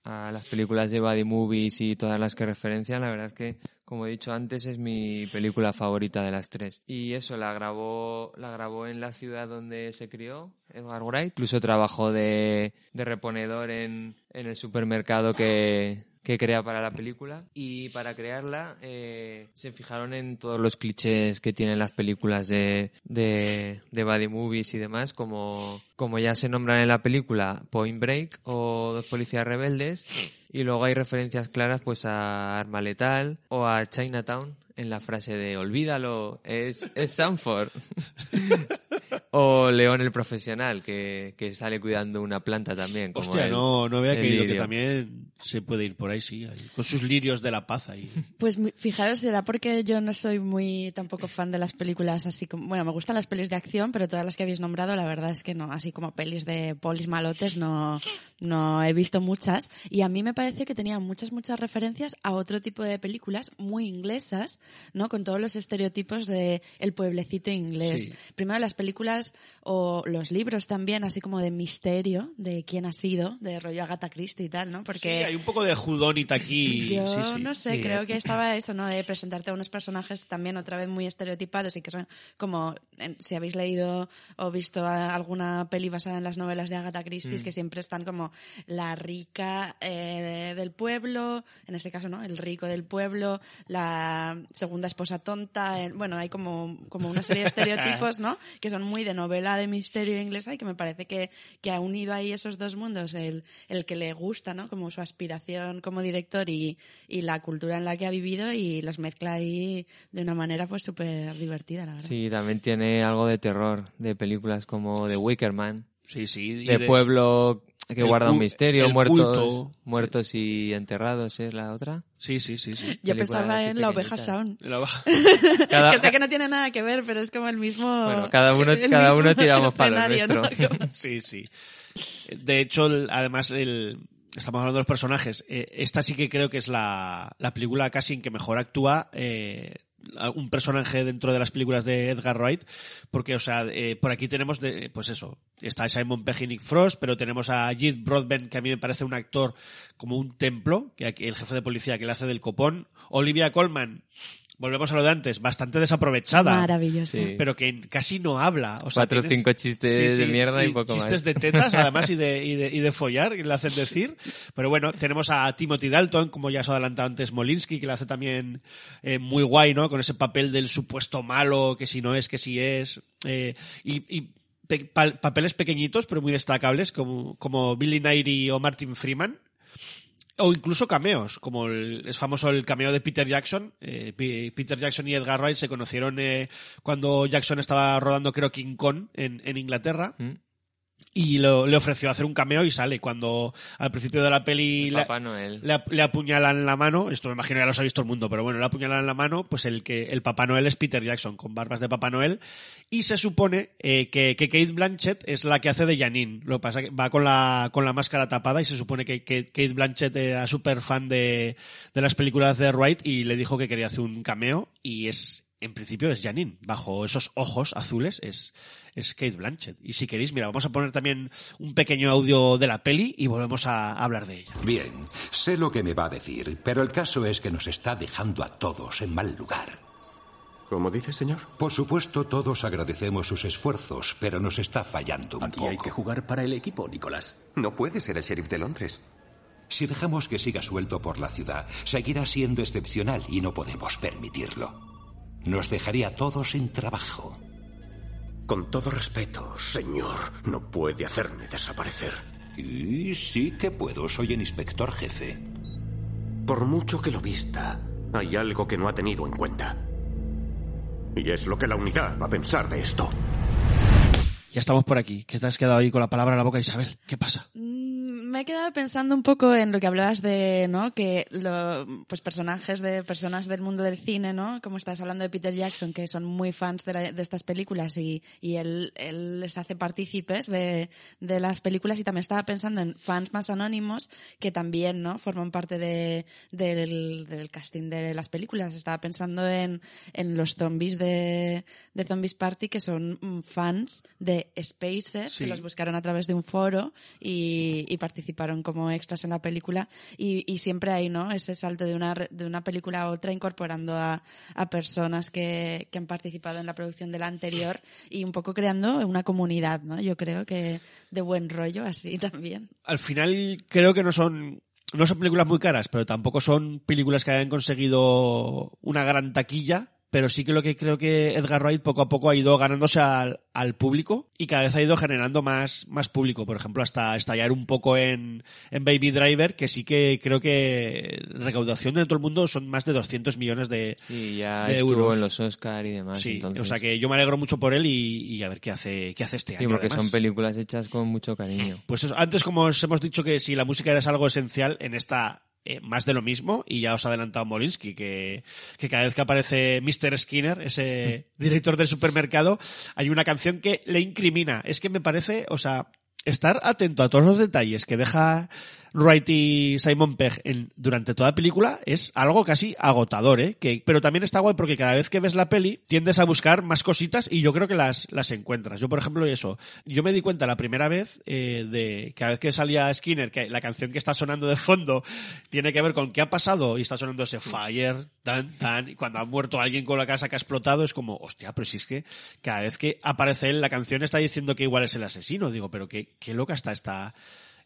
Speaker 6: a las películas de Buddy Movies y todas las que referencian, la verdad es que, como he dicho antes, es mi película favorita de las tres. Y eso, la grabó, la grabó en la ciudad donde se crió, Edgar Wright. Incluso trabajó de, de reponedor en, en el supermercado que, que crea para la película. Y para crearla eh, se fijaron en todos los clichés que tienen las películas de, de, de buddy movies y demás, como, como ya se nombran en la película Point Break o Dos Policías Rebeldes. Y luego hay referencias claras pues a Arma Letal o a Chinatown en la frase de olvídalo, es, es Sanford. o León el profesional, que, que sale cuidando una planta también. Como
Speaker 1: Hostia,
Speaker 6: él,
Speaker 1: no, no había
Speaker 6: el
Speaker 1: caído que también se puede ir por ahí, sí, ahí, con sus lirios de la paz ahí.
Speaker 5: Pues fijaros, será porque yo no soy muy tampoco fan de las películas así como, bueno, me gustan las pelis de acción, pero todas las que habéis nombrado, la verdad es que no, así como pelis de polis malotes no, no he visto muchas. Y a mí me pareció que tenía muchas, muchas referencias a otro tipo de películas muy inglesas, ¿no? Con todos los estereotipos de el pueblecito inglés.
Speaker 1: Sí.
Speaker 5: Primero las películas o los libros también, así como de misterio, de quién ha sido, de rollo Agatha Christie y tal, ¿no? Porque
Speaker 1: Sí, hay un poco de judonita aquí.
Speaker 5: yo
Speaker 1: sí, sí.
Speaker 5: no sé,
Speaker 6: Sí,
Speaker 5: creo que estaba eso, ¿no? De presentarte a unos personajes también otra vez muy estereotipados y que son como, si habéis leído o visto alguna peli basada en las novelas de Agatha Christie,
Speaker 6: Mm.
Speaker 5: que siempre están como la rica eh, del pueblo, en este caso, ¿no? El rico del pueblo, la segunda esposa tonta, el- bueno, hay como, como una serie de estereotipos, ¿no? Que son muy de novela de misterio inglesa y que me parece que, que ha unido ahí esos dos mundos, el, el que le gusta, ¿no? Como su aspiración como director y, y la cultura en la que ha vivido y los mezcla ahí de una manera pues súper divertida, la verdad.
Speaker 6: Sí, también tiene algo de terror, de películas como The Wicker Man.
Speaker 1: Sí, sí.
Speaker 6: de, pueblo que
Speaker 1: el
Speaker 6: guarda un misterio,
Speaker 1: el
Speaker 6: muertos,
Speaker 1: culto.
Speaker 6: muertos y enterrados es la otra.
Speaker 1: Sí, sí, sí, sí.
Speaker 5: Yo pensaba en La Oveja. Sound.
Speaker 1: La oveja-
Speaker 6: Cada-
Speaker 5: que sé que no tiene nada que ver, pero es como el mismo.
Speaker 6: Bueno, cada uno-
Speaker 5: el
Speaker 6: cada uno tiramos para
Speaker 5: ¿no?
Speaker 6: nuestro.
Speaker 1: Sí, sí. De hecho, el- además, el, estamos hablando de los personajes. Eh, esta sí que creo que es la, la película casi en que mejor actúa eh, un personaje dentro de las películas de Edgar Wright. Porque, o sea, eh, por aquí tenemos, de, pues eso, está Simon Pegg y Nick Frost, pero tenemos a Jit Broadbent, que a mí me parece un actor como un templo, que el jefe de policía que le hace del copón. Olivia Colman. Volvemos a lo de antes, bastante desaprovechada.
Speaker 5: Maravilloso.
Speaker 6: Sí.
Speaker 1: Pero que casi no habla. O sea,
Speaker 6: Cuatro o cinco chistes de mierda y poco
Speaker 1: chistes
Speaker 6: más.
Speaker 1: de tetas, además, y de, y de, y de follar, que le hacen decir. Pero bueno, tenemos a Timothy Dalton, como ya os ha adelantado antes Molinsky, que le hace también eh, muy guay, ¿no? Con ese papel del supuesto malo, que si no es, que si es. eh, y, y pe- pa- papeles pequeñitos, pero muy destacables, como, como Billy Nighy o Martin Freeman. O incluso cameos, como el, es famoso el cameo de Peter Jackson. Eh, Peter Jackson y Edgar Wright se conocieron eh, cuando Jackson estaba rodando, creo, King Kong en, en Inglaterra.
Speaker 6: Mm.
Speaker 1: Y lo- le ofreció hacer un cameo y sale cuando al principio de la peli
Speaker 6: Noel.
Speaker 1: le, ap- le apuñalan la mano, esto me imagino ya lo ha visto el mundo, pero bueno, le apuñalan la mano, pues el que el Papá Noel es Peter Jackson con barbas de Papá Noel y se supone eh, que, que Kate Blanchett es la que hace de Janine, lo que pasa que va con la con la máscara tapada y se supone que, que Kate Blanchett era súper fan de, de las películas de Wright y le dijo que quería hacer un cameo y es en principio es Janine, bajo esos ojos azules es, es Kate Blanchett. Y si queréis, mira, vamos a poner también un pequeño audio de la peli y volvemos a hablar de ella.
Speaker 10: Bien, sé lo que me va a decir, pero el caso es que nos está dejando a todos en mal lugar.
Speaker 11: ¿Cómo dice, señor?
Speaker 10: Por supuesto, todos agradecemos sus esfuerzos, pero nos está fallando un
Speaker 11: Aquí
Speaker 10: poco.
Speaker 11: hay que jugar para el equipo, Nicolás.
Speaker 12: No puede ser el sheriff de Londres.
Speaker 10: Si dejamos que siga suelto por la ciudad, seguirá siendo excepcional y no podemos permitirlo. Nos dejaría a todos sin trabajo.
Speaker 11: Con todo respeto, señor, no puede hacerme desaparecer.
Speaker 10: Y sí que puedo, soy el inspector jefe.
Speaker 11: Por mucho que lo vista, hay algo que no ha tenido en cuenta. Y es lo que la unidad va a pensar de esto.
Speaker 1: Ya estamos por aquí. ¿Qué te has quedado ahí con la palabra en la boca, Isabel? ¿Qué pasa?
Speaker 5: Me he quedado pensando un poco en lo que hablabas de, ¿no? Que lo, pues personajes de personas del mundo del cine, ¿no? Como estás hablando de Peter Jackson, que son muy fans de, la- de estas películas y, y él, él les hace partícipes de, de las películas y también estaba pensando en fans más anónimos que también, ¿no? Forman parte de, del, del casting de las películas. Estaba pensando en, en los zombies de, de Zombies Party que son fans de Spacer,
Speaker 1: Sí.
Speaker 5: que los buscaron a través de un foro y, y participaron como extras en la película y, siempre hay no ese salto de una de una película a otra incorporando a, a personas que, que han participado en la producción de la anterior y un poco creando una comunidad no yo creo que de buen rollo así también.
Speaker 1: Al final creo que no son no son películas muy caras, pero tampoco son películas que hayan conseguido una gran taquilla. Pero sí que lo que creo que Edgar Wright poco a poco ha ido ganándose al, al público y cada vez ha ido generando más, más público. Por ejemplo, hasta estallar un poco en, en Baby Driver, que sí que creo que recaudación de todo el mundo son más de 200 millones de,
Speaker 6: Sí, ya
Speaker 1: de
Speaker 6: estuvo
Speaker 1: euros.
Speaker 6: en los Oscar y demás.
Speaker 1: Sí,
Speaker 6: entonces...
Speaker 1: o sea que yo me alegro mucho por él y, y a ver qué hace, qué hace este
Speaker 6: Sí,
Speaker 1: año.
Speaker 6: porque
Speaker 1: además.
Speaker 6: son películas hechas con mucho cariño.
Speaker 1: Pues eso, antes como os hemos dicho que si la música es algo esencial, en esta eh, más de lo mismo, y ya os ha adelantado Molinsky, que, que cada vez que aparece Mr. Skinner, ese director del supermercado, hay una canción que le incrimina. Es que me parece, o sea, estar atento a todos los detalles que deja Wright y Simon Pegg en, durante toda la película es algo casi agotador, ¿eh? Que, pero también está guay porque cada vez que ves la peli tiendes a buscar más cositas y yo creo que las, las encuentras. Yo, por ejemplo, eso, yo me di cuenta la primera vez eh, de cada vez que salía Skinner, que la canción que está sonando de fondo tiene que ver con qué ha pasado y está sonando ese fire, tan, tan, y cuando ha muerto alguien con la casa que ha explotado es como, hostia, pero si es que cada vez que aparece él, la canción está diciendo que igual es el asesino. Digo, pero qué, qué loca está esta,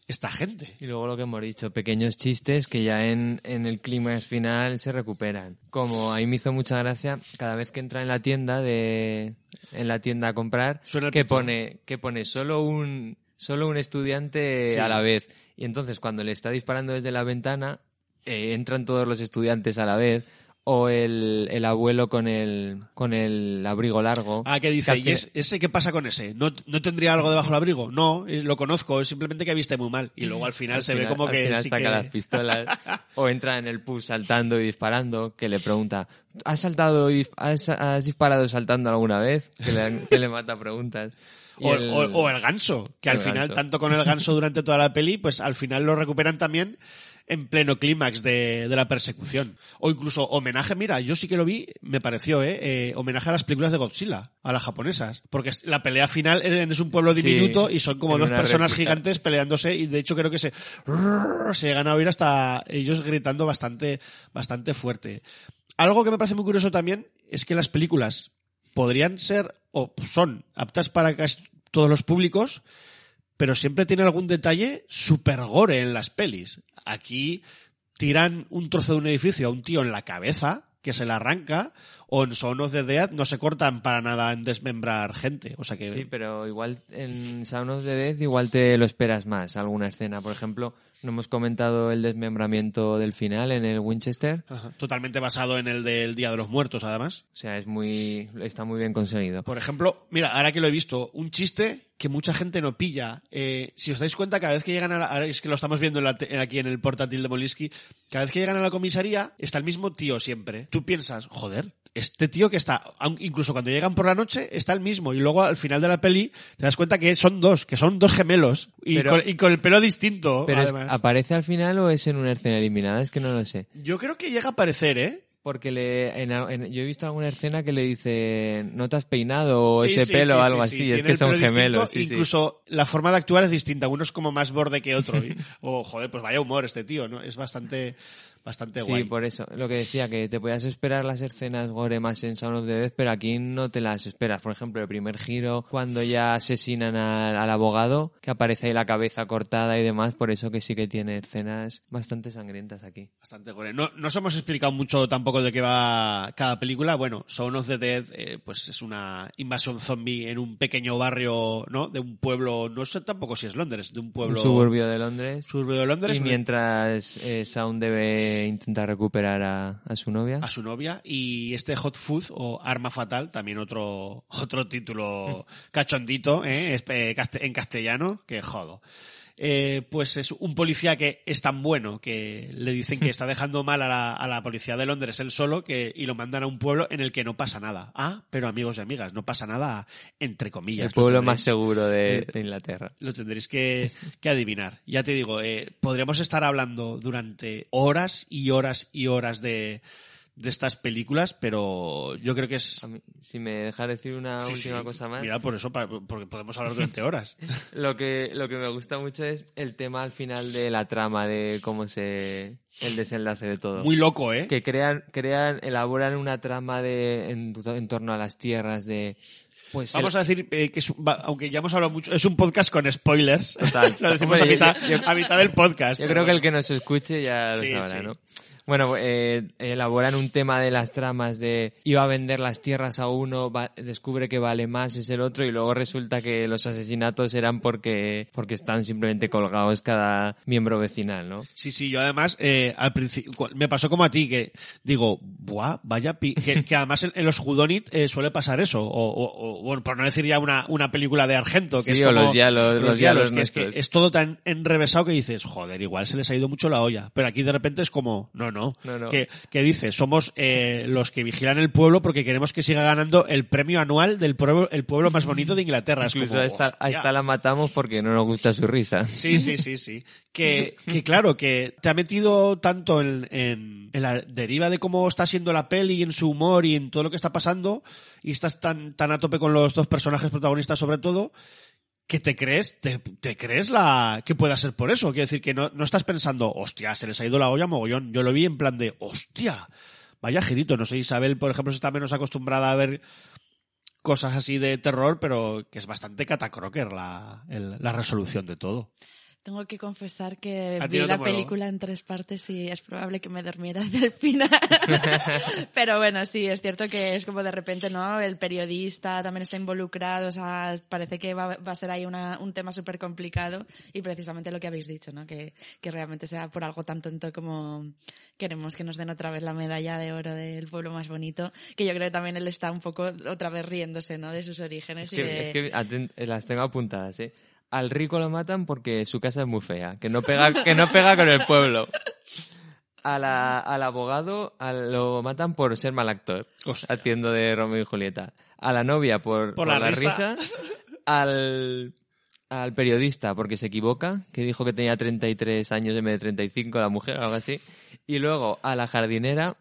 Speaker 1: esta gente.
Speaker 6: Y luego lo que hemos dicho, pequeños chistes que ya en, en el clímax final se recuperan. Como a mí me hizo mucha gracia, cada vez que entra en la tienda de, en la tienda a comprar,
Speaker 1: Suena
Speaker 6: que pone, que pone solo un, solo un estudiante
Speaker 1: Sí.
Speaker 6: a la vez. Y entonces cuando le está disparando desde la ventana, eh, entran todos los estudiantes a la vez. O el, el abuelo con el, con el abrigo largo.
Speaker 1: Ah, que dice,
Speaker 6: hace-
Speaker 1: ¿y es- ese qué pasa con ese? ¿No, ¿No tendría algo debajo del abrigo? No, eh, lo conozco, es simplemente que viste muy mal. Y luego al final
Speaker 6: Al
Speaker 1: se ve
Speaker 6: final-
Speaker 1: como
Speaker 6: al
Speaker 1: que
Speaker 6: final
Speaker 1: sí
Speaker 6: saca
Speaker 1: que-
Speaker 6: las pistolas o entra en el pub saltando y disparando que le pregunta ¿has saltado y has, has disparado saltando alguna vez? que le, que le mata preguntas
Speaker 1: O,
Speaker 6: el-
Speaker 1: o- o el ganso, que al final,
Speaker 6: ganso.
Speaker 1: tanto con el ganso durante toda la peli, pues al final lo recuperan también en pleno clímax de, de la persecución. O incluso homenaje, mira, yo sí que lo vi, me pareció, ¿eh? Eh, homenaje a las películas de Godzilla, a las japonesas. Porque la pelea final es un pueblo
Speaker 6: Sí,
Speaker 1: diminuto y son como dos personas
Speaker 6: réplica.
Speaker 1: gigantes peleándose y de hecho creo que se, se llegan a oír hasta ellos gritando bastante, bastante fuerte. Algo que me parece muy curioso también es que las películas podrían ser o son aptas para casi todos los públicos, pero siempre tiene algún detalle super gore en las pelis. Aquí tiran un trozo de un edificio a un tío en la cabeza, que se le arranca, o en Son of the Dead no se cortan para nada en desmembrar gente. O sea que
Speaker 6: Sí, pero igual en Sound of the Death igual te lo esperas más, alguna escena. Por ejemplo, no hemos comentado el desmembramiento del final en el Winchester.
Speaker 1: Ajá. totalmente basado en el del Día de los Muertos, además.
Speaker 6: O sea, es muy, está muy bien conseguido.
Speaker 1: Por ejemplo, mira, ahora que lo he visto, un chiste que mucha gente no pilla. Eh, si os dais cuenta, cada vez que llegan a la, ahora es que lo estamos viendo en la te- aquí en el portátil de Molisky, cada vez que llegan a la comisaría está el mismo tío siempre. Tú piensas, joder, este tío que está, incluso cuando llegan por la noche, está el mismo. Y luego al final de la peli te das cuenta que son dos, que son dos gemelos. Y,
Speaker 6: Pero-
Speaker 1: con, y con el pelo distinto,
Speaker 6: Pero es-
Speaker 1: además.
Speaker 6: ¿aparece al final o es en una escena eliminada? Es que no lo sé.
Speaker 1: Yo creo que llega a aparecer, ¿eh?
Speaker 6: Porque le, en, en- yo he visto alguna escena que le dice, no te has peinado o
Speaker 1: Sí,
Speaker 6: ese
Speaker 1: sí,
Speaker 6: pelo
Speaker 1: sí,
Speaker 6: o algo
Speaker 1: sí,
Speaker 6: así.
Speaker 1: sí.
Speaker 6: Es que son gemelos.
Speaker 1: incluso la forma de actuar es distinta. Uno es como más borde que otro. y- o, joder, pues vaya humor este tío, ¿no? Es bastante, bastante
Speaker 6: Sí,
Speaker 1: guay.
Speaker 6: por eso. Lo que decía, que te podías esperar las escenas gore más en Sound of the Death, pero aquí no te las esperas. Por ejemplo, el primer giro, cuando ya asesinan al, al abogado, que aparece ahí la cabeza cortada y demás, por eso que sí que tiene escenas bastante sangrientas aquí.
Speaker 1: Bastante gore. No, no os hemos explicado mucho tampoco de qué va cada película. Bueno, Son of the Dead, eh, pues es una invasión zombie en un pequeño barrio, ¿no? De un pueblo, no sé tampoco si es Londres, de un pueblo...
Speaker 6: Un suburbio de Londres.
Speaker 1: Suburbio de Londres.
Speaker 6: Y mientras eh, Sound debe intentar recuperar a, su novia.
Speaker 1: a su novia y este Hot Food o Arma Fatal, también otro otro título cachondito ¿eh? En castellano, que jodo. Eh, pues es un policía que es tan bueno que le dicen que está dejando mal a la, a la policía de Londres él solo que, y lo mandan a un pueblo en el que no pasa nada. Ah, pero amigos y amigas, no pasa nada entre comillas.
Speaker 6: el
Speaker 1: Lo
Speaker 6: pueblo
Speaker 1: tendréis-
Speaker 6: más seguro de,
Speaker 1: eh,
Speaker 6: de Inglaterra.
Speaker 1: lo tendréis que, que adivinar. Ya te digo, eh, podríamos estar hablando durante horas y horas y horas de, de estas películas, pero yo creo que es...
Speaker 6: Si me dejas decir una
Speaker 1: Sí,
Speaker 6: última
Speaker 1: sí.
Speaker 6: cosa más.
Speaker 1: Mira, por eso, para- porque podemos hablar durante horas.
Speaker 6: Lo que, lo que me gusta mucho es el tema al final de la trama, de cómo se. el desenlace de todo.
Speaker 1: Muy loco, ¿eh?
Speaker 6: Que crean, crean, elaboran una trama de, en, en torno a las tierras de. Pues
Speaker 1: Vamos
Speaker 6: el-
Speaker 1: a decir eh, que es va- aunque ya hemos hablado mucho, es un podcast con spoilers.
Speaker 6: Total.
Speaker 1: lo decimos
Speaker 6: Hombre,
Speaker 1: a, mitad,
Speaker 6: yo- yo-
Speaker 1: a mitad del podcast.
Speaker 6: Yo creo que el que nos escuche ya lo
Speaker 1: Sí,
Speaker 6: sabrá,
Speaker 1: sí.
Speaker 6: ¿no? Bueno, eh, elaboran un tema de las tramas de iba a vender las tierras a uno, va- descubre que vale más es el otro y luego resulta que los asesinatos eran porque porque están simplemente colgados cada miembro vecinal, ¿no?
Speaker 1: Sí, sí, yo además, eh, al principio, me pasó como a ti, que digo, buah, vaya, pi-", que, que además en, en los Judonit eh, suele pasar eso, o, o- o, bueno, por no decir ya una, una película de Argento, que
Speaker 6: Sí,
Speaker 1: es
Speaker 6: o
Speaker 1: como...
Speaker 6: los Yalos- los Yalos
Speaker 1: que es, que es todo tan enrevesado que dices, joder, igual se les ha ido mucho la olla, pero aquí de repente es como, no, no,
Speaker 6: No, no.
Speaker 1: Que, que dice, somos eh, los que vigilan el pueblo porque queremos que siga ganando el premio anual del pueblo, el pueblo más bonito de Inglaterra. Es
Speaker 6: Incluso
Speaker 1: como,
Speaker 6: a esta, a
Speaker 1: "Hostia".
Speaker 6: esta la matamos porque no nos gusta su risa.
Speaker 1: Sí, sí, sí, sí. Que, que claro, que te ha metido tanto en, en, en la deriva de cómo está siendo la peli, y en su humor y en todo lo que está pasando, y estás tan, tan a tope con los dos personajes protagonistas sobre todo, que te crees, te, te crees la, que pueda ser por eso. Quiero decir que no, no estás pensando, hostia, se les ha ido la olla mogollón. Yo lo vi en plan de, hostia, vaya girito. No sé, Isabel, por ejemplo, está menos acostumbrada a ver cosas así de terror, pero que es bastante catacroker la, la resolución de todo.
Speaker 5: Tengo que confesar que vi la película en tres partes y es probable que me durmiera del final. Pero bueno, sí, es cierto que es como de repente, ¿no? El periodista también está involucrado, o sea, parece que va, va a ser ahí una- un tema súper complicado y precisamente lo que habéis dicho, ¿no? Que, que realmente sea por algo tan tonto como queremos que nos den otra vez la medalla de oro del pueblo más bonito, que yo creo que también él está un poco otra vez riéndose, ¿no? De sus orígenes
Speaker 6: Es
Speaker 5: y
Speaker 6: que,
Speaker 5: de...
Speaker 6: es que las tengo apuntadas, ¿eh? Al rico lo matan porque su casa es muy fea, que no pega, que no pega con el pueblo. A la- al abogado lo matan por ser mal actor, haciendo de Romeo y Julieta. A la novia por,
Speaker 1: Por la risa.
Speaker 6: Al, al periodista porque se equivoca, que dijo que tenía 33 años en vez de 35 la mujer, algo así. Y luego a la jardinera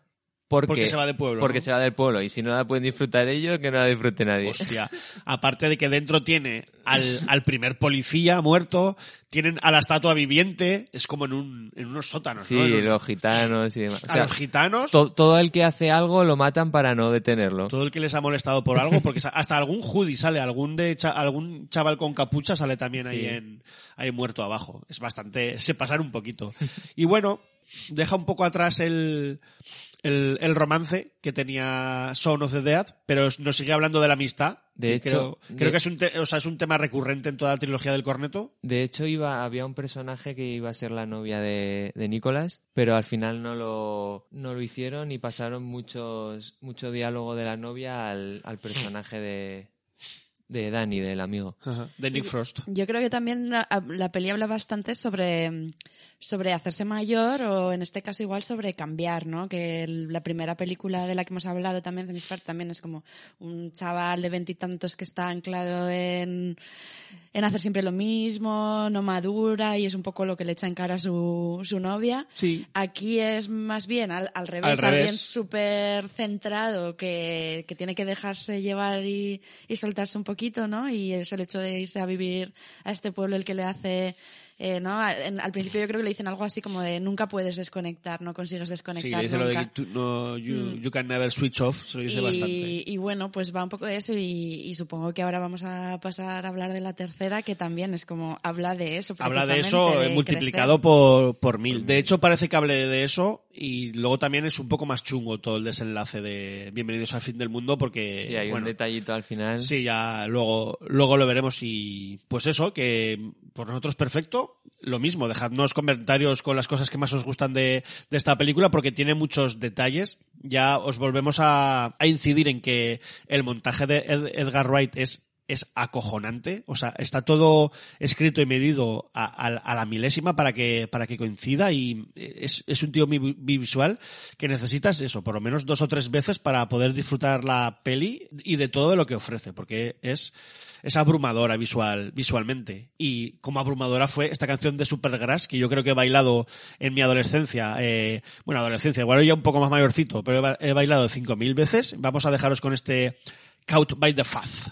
Speaker 6: porque,
Speaker 1: Porque se va de pueblo,
Speaker 6: Porque
Speaker 1: ¿no?
Speaker 6: se va del pueblo. Y si no la pueden disfrutar ellos, que no la disfrute nadie.
Speaker 1: Hostia. Aparte de que dentro tiene al, al primer policía muerto, tienen a la estatua viviente, es como en, un, en unos sótanos,
Speaker 6: Sí,
Speaker 1: ¿no? En
Speaker 6: los gitanos y demás. O
Speaker 1: a los gitanos,
Speaker 6: to- todo el que hace algo lo matan para no detenerlo.
Speaker 1: todo el que les ha molestado por algo, porque hasta algún judi sale, algún de cha- algún chaval con capucha sale también ahí en ahí muerto abajo. Es bastante, se pasar un poquito. Y bueno, deja un poco atrás el, el, el romance que tenía Son of the Dead, pero nos sigue hablando de la amistad.
Speaker 6: De hecho,
Speaker 1: creo,
Speaker 6: de-
Speaker 1: creo que es un, te- o sea, es un tema recurrente en toda la trilogía del corneto.
Speaker 6: De hecho, iba, había un personaje que iba a ser la novia de, de Nicholas, pero al final no lo, no lo hicieron y pasaron muchos, mucho diálogo de la novia al, al personaje de, de Danny, del amigo.
Speaker 1: De Nick Frost.
Speaker 5: Yo creo que también la, la peli habla bastante sobre, sobre hacerse mayor o en este caso igual sobre cambiar, ¿no? Que el- la primera película de la que hemos hablado también, de Part, también es como un chaval de veintitantos que está anclado en, en hacer siempre lo mismo, no madura y es un poco lo que le echa en cara a su, su novia.
Speaker 1: Sí.
Speaker 5: Aquí es más bien al, al revés,
Speaker 1: Al revés.
Speaker 5: alguien súper centrado que, que tiene que dejarse llevar y, y soltarse un poquito, ¿no? Y es el hecho de irse a vivir a este pueblo el que le hace, eh, ¿no? A- en- al principio yo creo que le dicen algo así como de nunca puedes desconectar, no consigues
Speaker 1: Sí,
Speaker 5: desconectar
Speaker 1: le dice lo de
Speaker 5: nunca.
Speaker 1: que tú- no, you,
Speaker 5: Mm.
Speaker 1: you can never switch off, se lo dice bastante.
Speaker 5: Y, y bueno, pues va un poco de eso y, y supongo que ahora vamos a pasar a hablar de la tercera, que también es como habla de eso.
Speaker 1: Habla de eso
Speaker 5: de
Speaker 1: multiplicado
Speaker 5: crecer.
Speaker 1: por, por mil. De hecho, parece que hable de eso y luego también es un poco más chungo todo el desenlace de Bienvenidos al fin del mundo porque...
Speaker 6: Sí, hay un
Speaker 1: bueno,
Speaker 6: detallito al final.
Speaker 1: Sí, ya luego, luego lo veremos y pues eso, que por nosotros perfecto. Lo mismo, dejadnos comentarios con las cosas que más os gustan de, esta película porque tiene muchos detalles. Ya os volvemos a, a incidir en que el montaje de Ed- Edgar Wright es es acojonante, o sea, está todo escrito y medido a, a- la milésima para que, para que coincida y es, es un tío visual que necesitas eso, por lo menos dos o tres veces para poder disfrutar la peli y de todo lo que ofrece, porque es, es abrumadora visual, visualmente. Y como abrumadora fue esta canción de Supergrass, que yo creo que he bailado en mi adolescencia, eh, bueno, adolescencia, igual ya un poco más mayorcito, pero he, ba- he bailado 5.000 veces. Vamos a dejaros con este Caught by the Fuzz.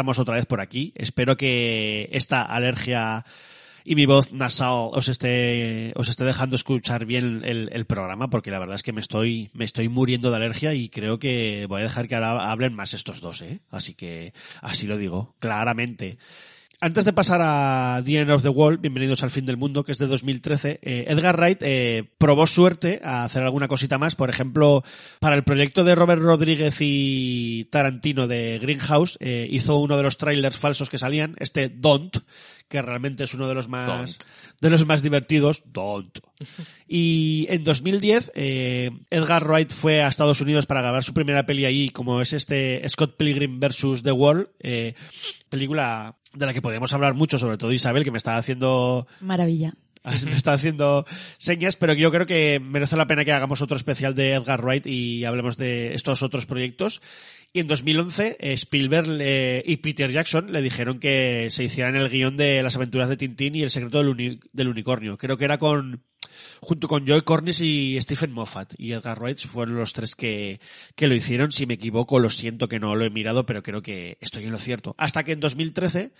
Speaker 1: Estamos otra vez por aquí. Espero que esta alergia y mi voz nasal os esté, os esté dejando escuchar bien el, el programa, porque la verdad es que me estoy, me estoy muriendo de alergia y creo que voy a dejar que ahora hablen más estos dos, ¿eh? Así que, así lo digo, claramente. Antes de pasar a The End of the World, bienvenidos al fin del mundo, que es de 2013, eh, Edgar Wright eh, probó suerte a hacer alguna cosita más. Por ejemplo, para el proyecto de Robert Rodríguez y Tarantino de Greenhouse, eh, hizo uno de los trailers falsos que salían, este Don't, que realmente es uno de los más, de los más divertidos. Don't. Y en 2010, eh, Edgar Wright fue a Estados Unidos para grabar su primera peli allí, como es este Scott Pilgrim vs. The World, eh, película de la que podemos hablar mucho, sobre todo Isabel, que me está haciendo
Speaker 5: Maravilla.
Speaker 1: me está haciendo señas, pero yo creo que merece la pena que hagamos otro especial de Edgar Wright y hablemos de estos otros proyectos. Y en 2011 eh, Spielberg y Peter Jackson le dijeron que se hicieran el guion de las aventuras de Tintín y el secreto del unicornio. Creo que era con junto con Joy Cornish y Stephen Moffat y Edgar Wright fueron los tres que, que lo hicieron. Si me equivoco, lo siento que no lo he mirado, pero creo que estoy en lo cierto. Hasta que en 2013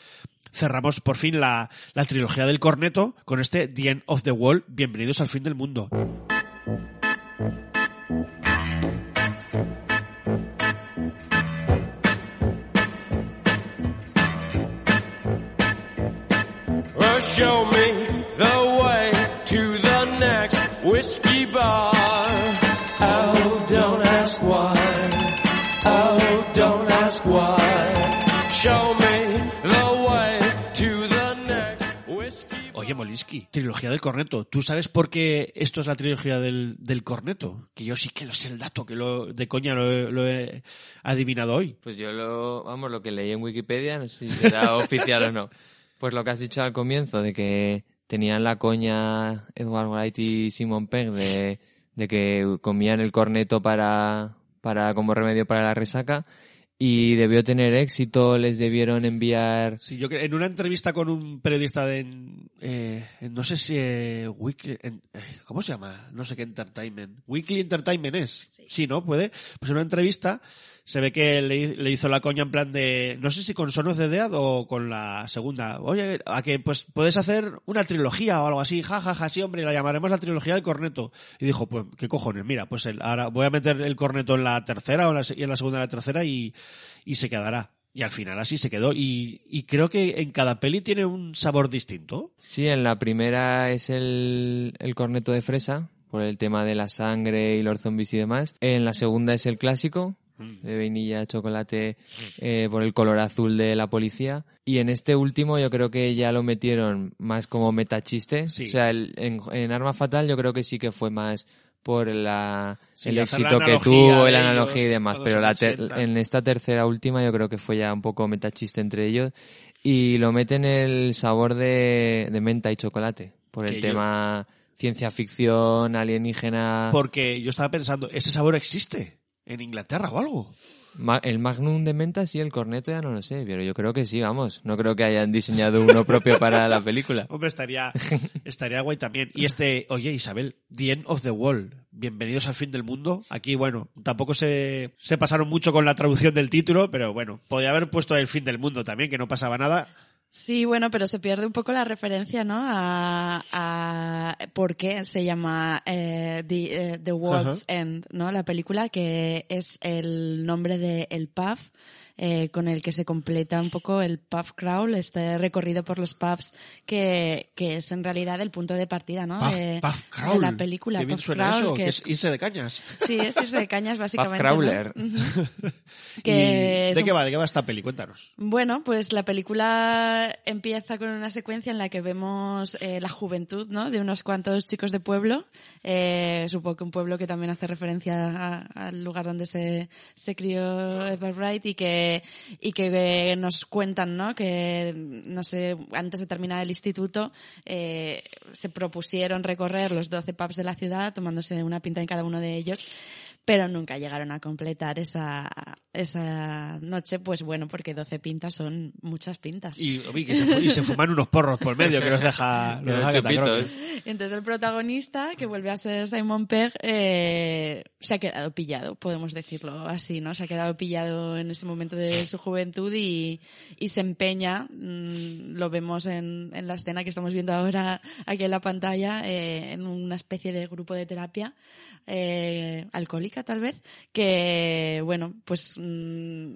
Speaker 1: cerramos por fin la, la trilogía del corneto con este The End of the World. Bienvenidos al fin del mundo. Molinsky, trilogía del corneto. ¿Tú sabes por qué esto es la trilogía del, del corneto? Que yo sí que lo sé el dato, que lo de coña lo, he- lo he adivinado hoy.
Speaker 6: Pues yo lo, vamos, lo que leí en Wikipedia, no sé si será oficial o no. Pues lo que has dicho al comienzo, de que tenían la coña Edward Wright y Simon Pegg de, de que comían el corneto para, para, como remedio para la resaca, y debió tener éxito, les debieron enviar
Speaker 1: Sí, yo que- en una entrevista con un periodista de, en, eh, en no sé si eh, Weekly, en- eh, ¿cómo se llama? No sé qué Entertainment. Weekly Entertainment es. Sí. ¿no? Puede. Pues en una entrevista se ve que le, hizo la coña en plan de, no sé si con Son of the Dead o con la segunda. Oye, a que pues puedes hacer una trilogía o algo así. Ja, ja, ja, sí, hombre, la llamaremos la trilogía del corneto. Y dijo, pues, ¿qué cojones? Mira, pues ahora voy a meter el corneto en la tercera o en la, y en la segunda en la tercera y, y se quedará. Y al final así se quedó. Y, y creo que en cada peli tiene un sabor distinto.
Speaker 6: Sí, en la primera es el, el corneto de fresa, por el tema de la sangre y los zombies y demás. En la segunda es el clásico, de vainilla, chocolate, eh, por el color azul de la policía. Y en este último yo creo que ya lo metieron más como metachiste.
Speaker 1: Sí.
Speaker 6: O sea, el- en, en Arma Fatal yo creo que sí que fue más por la,
Speaker 1: Sí,
Speaker 6: el
Speaker 1: la
Speaker 6: éxito que tuvo, la analogía y demás. Pero
Speaker 1: en
Speaker 6: la
Speaker 1: el
Speaker 6: ter-
Speaker 1: 60.
Speaker 6: en esta tercera última yo creo que fue ya un poco metachiste entre ellos. Y lo meten el sabor de, de menta y chocolate. Por el
Speaker 1: yo-
Speaker 6: tema ciencia ficción, alienígena.
Speaker 1: Porque yo estaba pensando, ¿ese sabor existe en Inglaterra o algo?
Speaker 6: Ma- el Magnum de menta sí, el corneto ya no lo sé, pero yo creo que sí, vamos. No creo que hayan diseñado uno propio para la película.
Speaker 1: Hombre, estaría, estaría guay también. Y este, oye Isabel, The End of the World, bienvenidos al fin del mundo. Aquí, bueno, tampoco se, se pasaron mucho con la traducción del título, pero bueno, podía haber puesto el fin del mundo también, que no pasaba nada.
Speaker 5: Sí, bueno, pero se pierde un poco la referencia, ¿no? A, a por qué se llama eh, The, eh, The World's End, ¿no? La película que es el nombre de el pub eh, con el que se completa un poco el pub crawl, este recorrido por los pubs que, que es en realidad el punto de partida, ¿no?
Speaker 1: Puff,
Speaker 5: de,
Speaker 1: puff
Speaker 5: de
Speaker 1: crawl.
Speaker 5: la película. Puff
Speaker 1: suena
Speaker 5: crawl,
Speaker 1: eso,
Speaker 5: que
Speaker 1: que
Speaker 5: es-
Speaker 1: irse de cañas.
Speaker 5: Sí, es irse de cañas básicamente. ¿no?
Speaker 6: crawler.
Speaker 5: Ujú.
Speaker 1: ¿Y
Speaker 5: Que es
Speaker 1: ¿De qué
Speaker 5: un-
Speaker 1: va? ¿De qué va esta peli? Cuéntanos.
Speaker 5: bueno, pues la película empieza con una secuencia en la que vemos eh, la juventud, ¿no? De unos cuantos chicos de pueblo. Eh, supongo que un pueblo que también hace referencia a- al lugar donde se, se crió Edward Wright y que, y que eh, nos cuentan, ¿no? Que, no sé, antes de terminar el instituto, eh, se propusieron recorrer los 12 pubs de la ciudad, tomándose una pinta en cada uno de ellos pero nunca llegaron a completar esa, esa noche, pues bueno, porque 12 pintas son muchas pintas.
Speaker 1: Y, que se, y se fuman unos porros por medio que los deja, los deja catacroques.
Speaker 5: Entonces el protagonista, que vuelve a ser Simon Pegg, eh, se ha quedado pillado, podemos decirlo así, ¿no? Se ha quedado pillado en ese momento de su juventud y, y se empeña, mm, lo vemos en, en la escena que estamos viendo ahora aquí en la pantalla, eh, en una especie de grupo de terapia eh, alcohólica tal vez, que bueno, pues mm,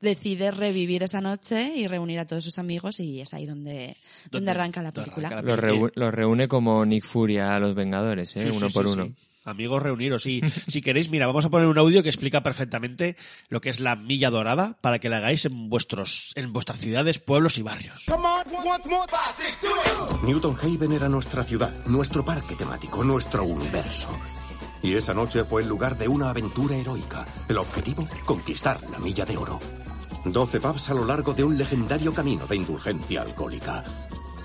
Speaker 5: decide revivir esa noche y reunir a todos sus amigos y es ahí donde, donde arranca la película.
Speaker 6: Los, reu- los reúne como Nick Fury a los Vengadores, ¿eh?
Speaker 1: Sí, sí,
Speaker 6: uno
Speaker 1: sí,
Speaker 6: por
Speaker 1: sí.
Speaker 6: uno.
Speaker 1: Amigos, reuniros. Y si queréis, mira, vamos a poner un audio que explica perfectamente lo que es la milla dorada para que la hagáis en vuestros, en vuestras ciudades, pueblos y barrios.
Speaker 11: Newton Haven era nuestra ciudad, nuestro parque temático, nuestro universo. Y esa noche fue el lugar de una aventura heroica. El objetivo, conquistar la milla de oro. Doce pubs a lo largo de un legendario camino de indulgencia alcohólica.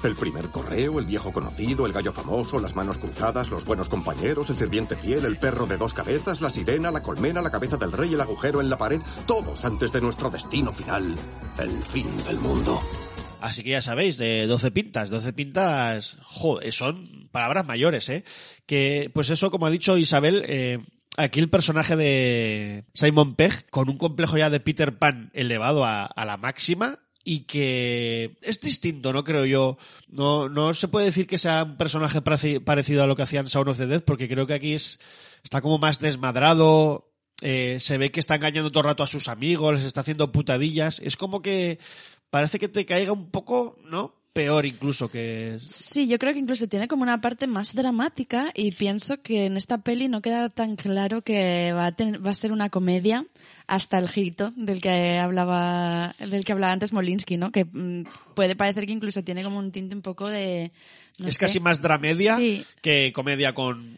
Speaker 11: El primer correo, el viejo conocido, el gallo famoso, las manos cruzadas, los buenos compañeros, el sirviente fiel, el perro de dos cabezas, la sirena, la colmena, la cabeza del rey, el agujero en la pared, todos antes de nuestro destino final, el fin del mundo.
Speaker 1: Así que ya sabéis, de 12 pintas, 12 pintas, joder, son palabras mayores, ¿eh? Que, pues eso, como ha dicho Isabel, eh, aquí el personaje de Simon Pegg, con un complejo ya de Peter Pan elevado a, la máxima, y que es distinto, ¿no? Creo yo. No, no se puede decir que sea un personaje pareci- parecido a lo que hacían Shaun of the Dead, porque creo que aquí es, está como más desmadrado, eh, se ve que está engañando todo el rato a sus amigos, les está haciendo putadillas. Es como que parece que te caiga un poco, ¿no? Peor incluso que...
Speaker 5: Sí, yo creo que incluso tiene como una parte más dramática y pienso que en esta peli no queda tan claro que va a, ten- va a ser una comedia hasta el girito del que hablaba del que hablaba antes Molinsky, ¿no? Que mm, puede parecer que incluso tiene como un tinte un poco de no
Speaker 1: es
Speaker 5: sé.
Speaker 1: casi más dramedia
Speaker 5: Sí,
Speaker 1: que comedia con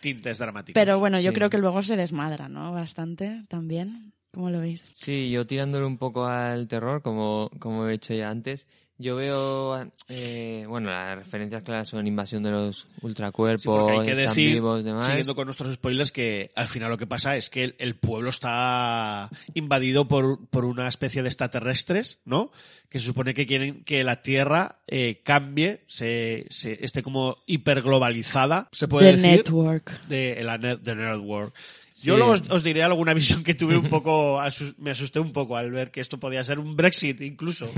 Speaker 1: tintes dramáticos.
Speaker 5: pero bueno, yo
Speaker 6: Sí.
Speaker 5: creo que luego se desmadra, ¿no? Bastante también. ¿Cómo lo veis?
Speaker 6: Sí, yo tirándole un poco al terror, como, como he hecho ya antes, yo veo, eh, bueno, las referencias claras son invasión de los
Speaker 1: Sí,
Speaker 6: ultracuerpos,
Speaker 1: porque hay que
Speaker 6: están
Speaker 1: decir,
Speaker 6: vivos, demás.
Speaker 1: siguiendo con nuestros spoilers, que al final lo que pasa es que el, el pueblo está invadido por, por una especie de extraterrestres, ¿no? Que se supone que quieren que la Tierra eh, cambie, se, se esté como hiperglobalizada, se puede
Speaker 5: The
Speaker 1: decir.
Speaker 5: Network.
Speaker 1: De la net, the network. Yo
Speaker 6: Sí.
Speaker 1: luego os, os diré alguna visión que tuve un poco, asus- me asusté un poco al ver que esto podía ser un Brexit incluso.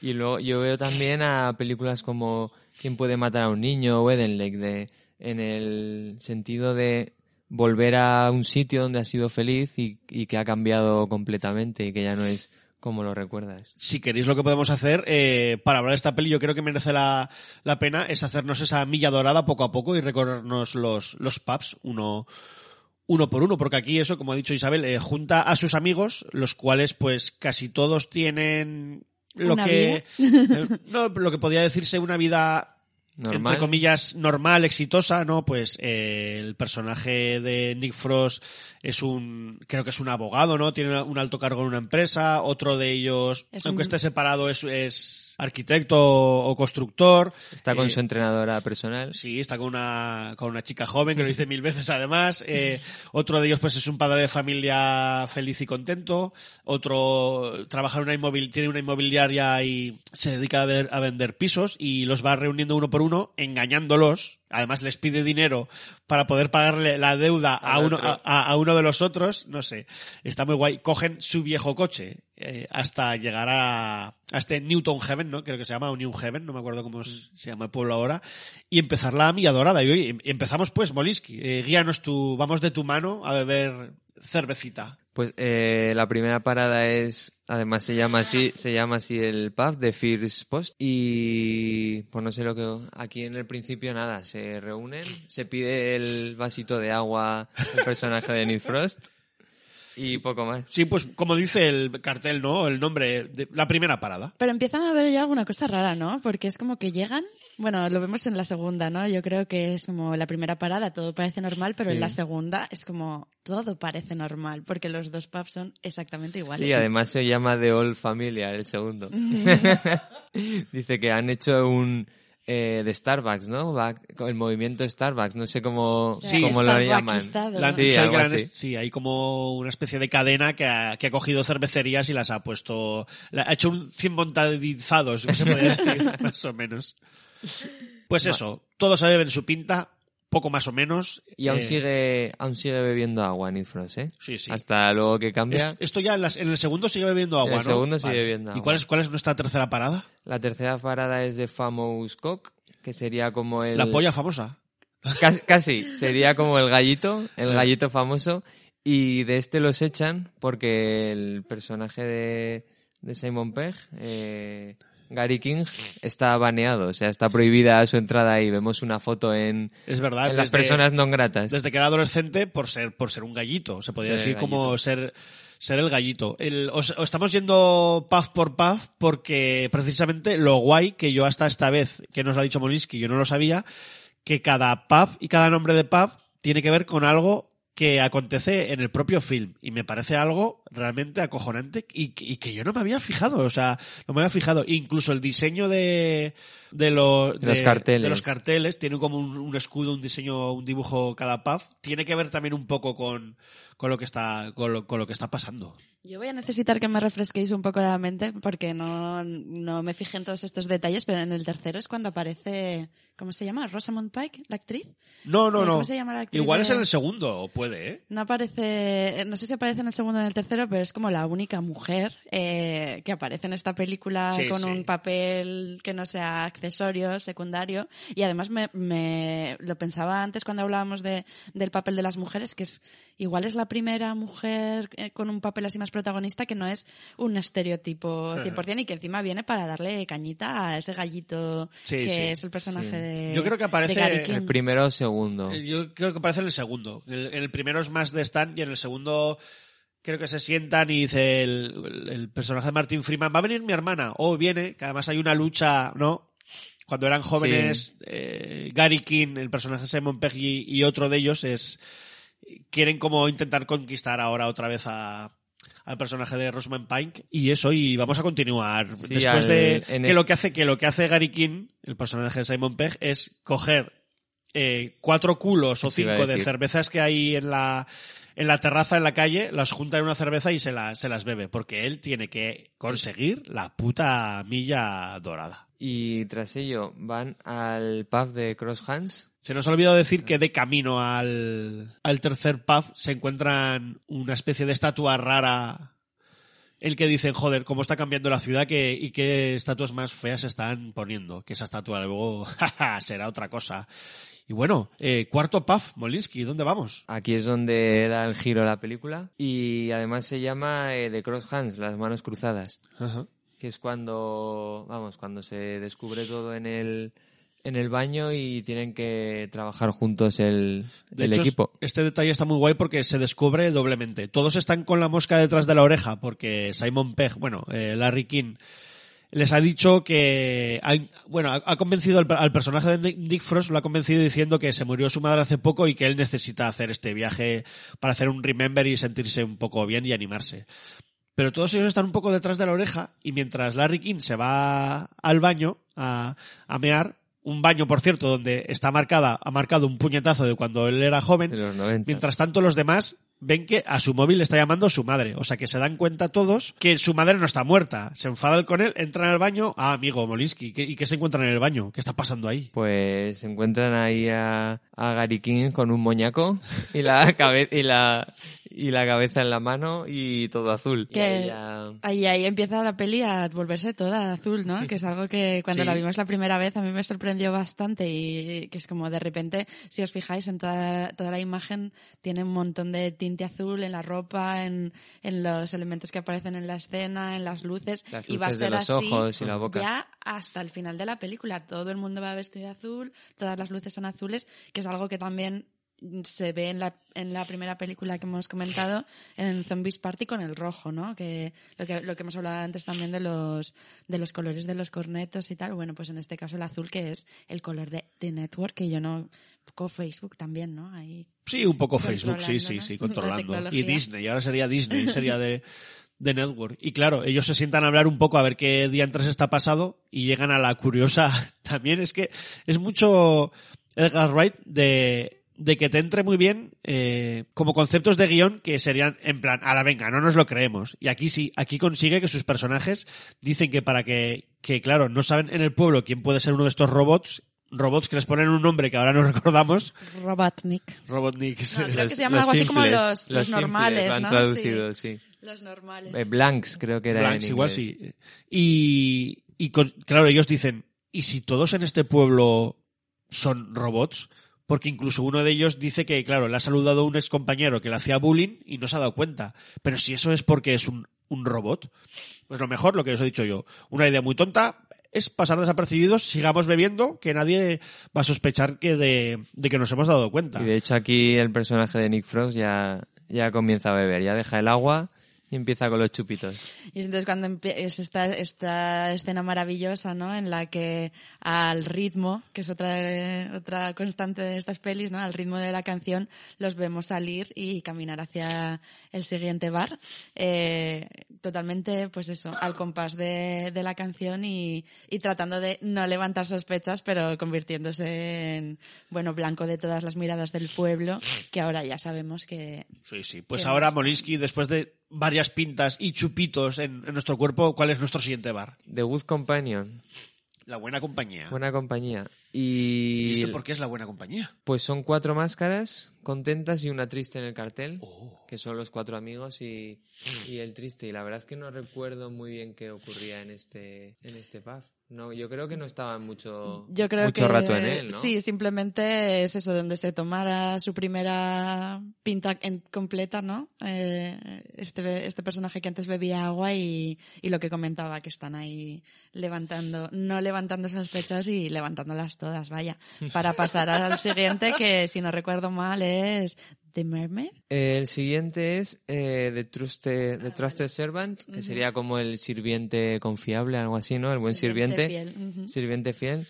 Speaker 6: Y luego yo veo también a películas como ¿Quién puede matar a un niño? o Eden Lake, de, en el sentido de volver a un sitio donde has sido feliz y, y que ha cambiado completamente y que ya no es como lo recuerdas.
Speaker 1: si queréis lo que podemos hacer eh, para hablar de esta peli, yo creo que merece la, la pena es hacernos esa milla dorada poco a poco y recorrernos los, los pubs uno, uno por uno, porque aquí eso, como ha dicho Isabel, eh, junta a sus amigos, los cuales pues casi todos tienen lo
Speaker 5: Una
Speaker 1: que no, lo que podría decirse una vida
Speaker 6: Normal.
Speaker 1: entre comillas normal, exitosa, ¿no? Pues eh, el personaje de Nick Frost es un creo que es un abogado, ¿no? Tiene un alto cargo en una empresa, otro de ellos,
Speaker 5: Es
Speaker 1: aunque
Speaker 5: un-
Speaker 1: esté separado es, es arquitecto o constructor.
Speaker 6: Está con
Speaker 1: Eh,
Speaker 6: su entrenadora personal.
Speaker 1: Sí, está con una, con una chica joven que lo dice mil veces además. Eh, otro de ellos pues es un padre de familia feliz y contento. Otro trabaja en una inmobil, tiene una inmobiliaria y se dedica a, ver- a vender pisos y los va reuniendo uno por uno, engañándolos. Además les pide dinero para poder pagarle la deuda a uno, a, uno de los otros. No sé, está muy guay. Cogen su viejo coche eh, hasta llegar a, a este Newton Heaven, ¿no? Creo que se llama o New Heaven, no me acuerdo cómo se se llama el pueblo ahora. Y empezar la milla dorada. Y hoy empezamos pues, Molinsky. Eh, guíanos tu, vamos de tu mano a beber cervecita.
Speaker 6: Pues eh, la primera parada es, además se llama así, se llama así el pub de First Post y pues no sé lo que aquí en el principio nada, se reúnen, se pide el vasito de agua el personaje de Nick Frost y poco más.
Speaker 1: Sí, pues como dice el cartel, ¿no? El nombre, de, la primera parada.
Speaker 5: Pero empiezan a ver ya alguna cosa rara, ¿no? Porque es como que llegan, bueno, lo vemos en la segunda, ¿no? Yo creo que es como la primera parada, todo parece normal, pero
Speaker 6: Sí.
Speaker 5: en la segunda es como todo parece normal, porque los dos pubs son exactamente iguales.
Speaker 6: Sí, además se llama The Old Familia, el segundo. Dice que han hecho un eh, de Starbucks, ¿no? Va- el movimiento Starbucks, no sé cómo,
Speaker 1: Sí,
Speaker 6: cómo lo llaman.
Speaker 1: La
Speaker 6: Sí, así.
Speaker 1: sí, hay como una especie de cadena que ha, que ha cogido cervecerías y las ha puesto, la- ha hecho un 100 montadizados, se podría decir, más o menos. Pues eso, todos se beben su pinta, poco más o menos.
Speaker 6: Y aún
Speaker 1: Eh,
Speaker 6: sigue, aún sigue bebiendo agua Nick Frost, ¿eh?
Speaker 1: Sí, sí.
Speaker 6: Hasta luego que cambia.
Speaker 1: es- Esto ya en, las- en el segundo sigue bebiendo agua,
Speaker 6: En el
Speaker 1: ¿no?
Speaker 6: segundo sigue bebiendo
Speaker 1: ¿Y
Speaker 6: agua.
Speaker 1: cuál es, cuál es nuestra tercera parada?
Speaker 6: La tercera parada es de Famous Cock, que sería como el...
Speaker 1: La polla famosa.
Speaker 6: Casi, casi, sería como el gallito, el gallito famoso. Y de este los echan porque el personaje de, de Simon Pegg, eh, Gary King está baneado, o sea, está prohibida su entrada y vemos una foto en,
Speaker 1: Es verdad.
Speaker 6: en las
Speaker 1: desde-
Speaker 6: personas no gratas.
Speaker 1: Desde que era adolescente por ser, por ser un gallito. Se podría
Speaker 6: Ser
Speaker 1: decir como ser, ser el gallito. El, os, os estamos yendo puff por puff porque precisamente lo guay que yo hasta esta vez, que nos lo ha dicho Molinsky, yo no lo sabía, que cada puff y cada nombre de puff tiene que ver con algo que acontece en el propio film y me parece algo realmente acojonante y, y que yo no me había fijado, o sea, no me había fijado. Incluso el diseño de, de, lo-
Speaker 6: De los carteles.
Speaker 1: de los carteles tiene como un, un escudo, un diseño, un dibujo cada puff. Tiene que ver también un poco con, con lo que está, con lo, con lo que está pasando.
Speaker 5: Yo voy a necesitar que me refresquéis un poco la mente porque no, no me fijé en todos estos detalles, pero en el tercero es cuando aparece, ¿cómo se llama? Rosamund Pike, la actriz.
Speaker 1: No, no,
Speaker 5: Eh,
Speaker 1: no.
Speaker 5: ¿Cómo se llama la actriz
Speaker 1: Igual
Speaker 5: de-
Speaker 1: es en el segundo, puede, ¿eh?
Speaker 5: No aparece, no sé si aparece en el segundo o en el tercero, pero es como la única mujer eh, que aparece en esta película
Speaker 1: Sí,
Speaker 5: con
Speaker 1: sí.
Speaker 5: un papel que no sea accesorio, secundario. Y además me, me lo pensaba antes cuando hablábamos de, del papel de las mujeres, que es igual es la primera mujer eh, con un papel así más protagonista que no es un estereotipo 100% y que encima viene para darle cañita a ese gallito
Speaker 1: Sí,
Speaker 5: que es el personaje
Speaker 6: Sí.
Speaker 5: De
Speaker 1: Yo creo que aparece-.
Speaker 6: El primero o segundo.
Speaker 1: Eh, Yo creo que aparece en el segundo. En el, el primero es más de Stan y en el segundo creo que se sientan y dice el, el- el personaje de Martin Freeman, va a venir mi hermana. O viene, que además hay una lucha, ¿no? Cuando eran jóvenes, eh, Gary King, el personaje de Simon Pegg y, y otro de ellos es quieren como intentar conquistar ahora otra vez a al personaje de Rosamund Pike y eso y vamos a continuar
Speaker 6: Sí,
Speaker 1: después
Speaker 6: al-
Speaker 1: de que lo que hace que lo que hace Gary King el personaje de Simon Pegg es coger eh, cuatro culos o cinco de cervezas que hay en la en la terraza en la calle las junta en una cerveza y se, la- se las bebe porque él tiene que conseguir la puta milla dorada
Speaker 6: Y tras ello van al pub de Cross Hands.
Speaker 1: Se nos ha olvidado decir que de camino al, al tercer pub se encuentran una especie de estatua rara el que dicen, joder, cómo está cambiando la ciudad que, y qué estatuas más feas están poniendo. Que esa estatua luego jaja, será otra cosa. Y bueno, eh, cuarto pub, Molinsky, ¿dónde vamos?
Speaker 6: Aquí es donde da el giro la película. Y además se llama eh, The Cross Hands, las manos cruzadas.
Speaker 1: Ajá.
Speaker 6: Que es cuando, vamos, cuando se descubre todo en el, en el baño y tienen que trabajar juntos el,
Speaker 1: De
Speaker 6: el
Speaker 1: hecho,
Speaker 6: equipo.
Speaker 1: Este detalle está muy guay porque se descubre doblemente. Todos están con la mosca detrás de la oreja porque Simon Pegg, bueno, eh, Larry King, les ha dicho que, ha- bueno, ha, ha convencido al, al personaje de Nick- Nick Frost, lo ha convencido diciendo que se murió su madre hace poco y que él necesita hacer este viaje para hacer un remember y sentirse un poco bien y animarse. Pero todos ellos están un poco detrás de la oreja y mientras Larry King se va al baño a, a mear, un baño, por cierto, donde está marcada, ha marcado un puñetazo de cuando él era joven,
Speaker 6: De los 90.
Speaker 1: Mientras tanto, los demás ven que a su móvil le está llamando su madre. O sea, que se dan cuenta todos que su madre no está muerta. Se enfadan con él, entran al baño. Ah, amigo Molinsky. ¿qué- ¿Y qué se encuentran en el baño? ¿Qué está pasando ahí?
Speaker 6: Pues se encuentran ahí a, a Gary King con un moñaco y la, cabe- y la, y la cabeza en la mano y todo azul. Y
Speaker 5: Que
Speaker 6: ahí ya-
Speaker 5: ahí, ahí empieza la peli a volverse toda azul, ¿no? Que es algo que cuando
Speaker 6: Sí.
Speaker 5: la vimos la primera vez a mí me sorprendió bastante y que es como de repente, si os fijáis en toda, toda la imagen, tiene un montón de tinte azul en la ropa, en, en los elementos que aparecen en la escena, en las luces.
Speaker 6: Las
Speaker 5: y va a
Speaker 6: luces de
Speaker 5: ser
Speaker 6: los
Speaker 5: así
Speaker 6: ojos y la boca.
Speaker 5: ya hasta el final de la película. Todo el mundo va vestido de azul, todas las luces son azules, que es algo que también se ve en la, en la primera película que hemos comentado, en Zombies Party con el rojo, ¿no? Que lo que, lo que hemos hablado antes también de los, de los colores de los cornetos y tal. Bueno, pues en este caso el azul, que es el color de The Network, que yo no, un poco Facebook también, ¿no? Ahí
Speaker 1: Sí, un poco Facebook, sí, sí, sí,
Speaker 5: la
Speaker 1: controlando. Y. Disney, ahora sería Disney, sería de, de Network. Y claro, ellos se sientan a hablar un poco a ver qué diantres está pasado y llegan a la curiosa. También es que es mucho Edgar Wright de, de que te entre muy bien eh, como conceptos de guion que serían en plan, a la venga, no nos lo creemos. Y aquí sí, aquí consigue que sus personajes dicen que para que, que claro, no saben en el pueblo quién puede ser uno de estos robots, robots que les ponen un nombre que ahora no recordamos,
Speaker 5: Robotnik.
Speaker 1: Robotnik.
Speaker 5: No, creo que se llaman algo así como los, los, normales, ¿no?
Speaker 6: traducido, sí.
Speaker 5: Los normales.
Speaker 6: Eh, Blanks, creo que era
Speaker 1: Blanks,
Speaker 6: en
Speaker 1: igual sí. Y, y con- claro, ellos dicen, ¿y si todos en este pueblo son robots? Porque incluso uno de ellos dice que, claro, le ha saludado a un ex compañero que le hacía bullying y no se ha dado cuenta. Pero si eso es porque es un, un robot, pues lo mejor, lo que os he dicho yo, una idea muy tonta, es pasar desapercibidos, sigamos bebiendo, que nadie va a sospechar que de, de que nos hemos dado cuenta.
Speaker 6: Y de hecho aquí el personaje de Nick Frost ya, ya comienza a beber, ya deja el agua y empieza con los chupitos.
Speaker 5: Y es entonces cuando es esta, esta escena maravillosa, ¿no? En la que al ritmo, que es otra, eh, otra constante de estas pelis, ¿no? Al ritmo de la canción, los vemos salir y caminar hacia el siguiente bar. eh, totalmente, pues eso, al compás de, de la canción y, y tratando de no levantar sospechas, pero convirtiéndose en, bueno, blanco de todas las miradas del pueblo, que ahora ya sabemos que...
Speaker 1: Sí, sí. Pues ahora. Molinsky, después de varias pintas y chupitos en, en nuestro cuerpo, ¿cuál es nuestro siguiente bar?
Speaker 6: The Good Companion,
Speaker 1: La buena compañía.
Speaker 6: buena compañía.
Speaker 1: ¿Y
Speaker 6: Y
Speaker 1: esto por qué es la buena compañía?
Speaker 6: pues son cuatro máscaras contentas y una triste en el cartel,
Speaker 1: Oh.
Speaker 6: que son los cuatro amigos y, y el triste. Y la verdad es que no recuerdo muy bien qué ocurría en este, en este pub. No, yo creo que no estaban mucho,
Speaker 5: Yo creo
Speaker 6: mucho
Speaker 5: que
Speaker 6: rato en él, ¿no?
Speaker 5: sí, simplemente es eso, donde se tomara su primera pinta en- completa, ¿no? Eh, este, este personaje que antes bebía agua y, y lo que comentaba, que están ahí levantando, no levantando sospechas y levantándolas todas, vaya, para pasar al siguiente que, si no recuerdo mal, es The Mermaid.
Speaker 6: El siguiente es eh, The, Trusted, The Trusted Servant, que sería como el sirviente confiable, algo así, ¿no? El buen
Speaker 5: Sirviente
Speaker 6: sirviente.
Speaker 5: fiel, ujú.
Speaker 6: Sirviente fiel.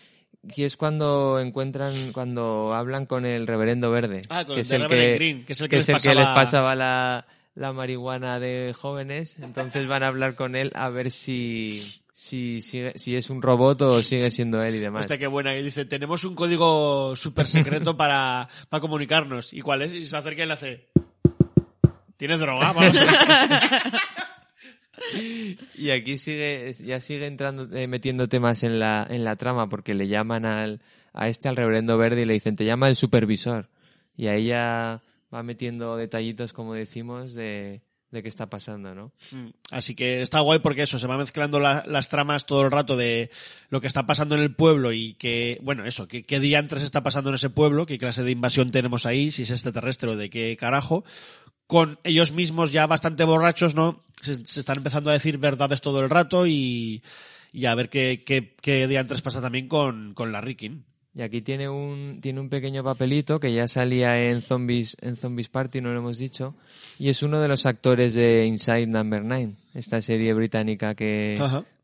Speaker 6: Y es cuando encuentran, cuando hablan con el reverendo verde.
Speaker 1: Ah, con
Speaker 6: que
Speaker 1: el
Speaker 6: es el
Speaker 1: Reverend
Speaker 6: que,
Speaker 1: Green, que es el que les pasaba-
Speaker 6: pasaba la, la marihuana de jóvenes. Entonces van a hablar con él a ver si, si, sigue- si es un robot o sigue siendo él y demás.
Speaker 1: Hostia, qué buena. Y dice, tenemos un código súper secreto para, para comunicarnos. ¿Y cuál es? Y se acerca y le hace... ¿Tienes droga? Vamos.
Speaker 6: Y aquí sigue, ya sigue entrando, eh, metiendo temas en la, en la trama porque le llaman al, a este, al reverendo verde y le dicen, te llama el supervisor. Y ahí ya va metiendo detallitos, como decimos, de, de qué está pasando, ¿no?
Speaker 1: Mm, Así que está guay porque eso, se va mezclando la- las tramas todo el rato de lo que está pasando en el pueblo y que, bueno, eso, que, qué diantres está pasando en ese pueblo, qué clase de invasión tenemos ahí, si es extraterrestre o de qué carajo, con ellos mismos ya bastante borrachos, ¿no? Se, se están empezando a decir verdades todo el rato y, y a ver qué, qué, qué diantres pasa también con, con la Rikin.
Speaker 6: Y aquí tiene un, tiene un pequeño papelito que ya salía en Zombies, en Zombies Party, no lo hemos dicho, y es uno de los actores de Inside Number 9, esta serie británica que.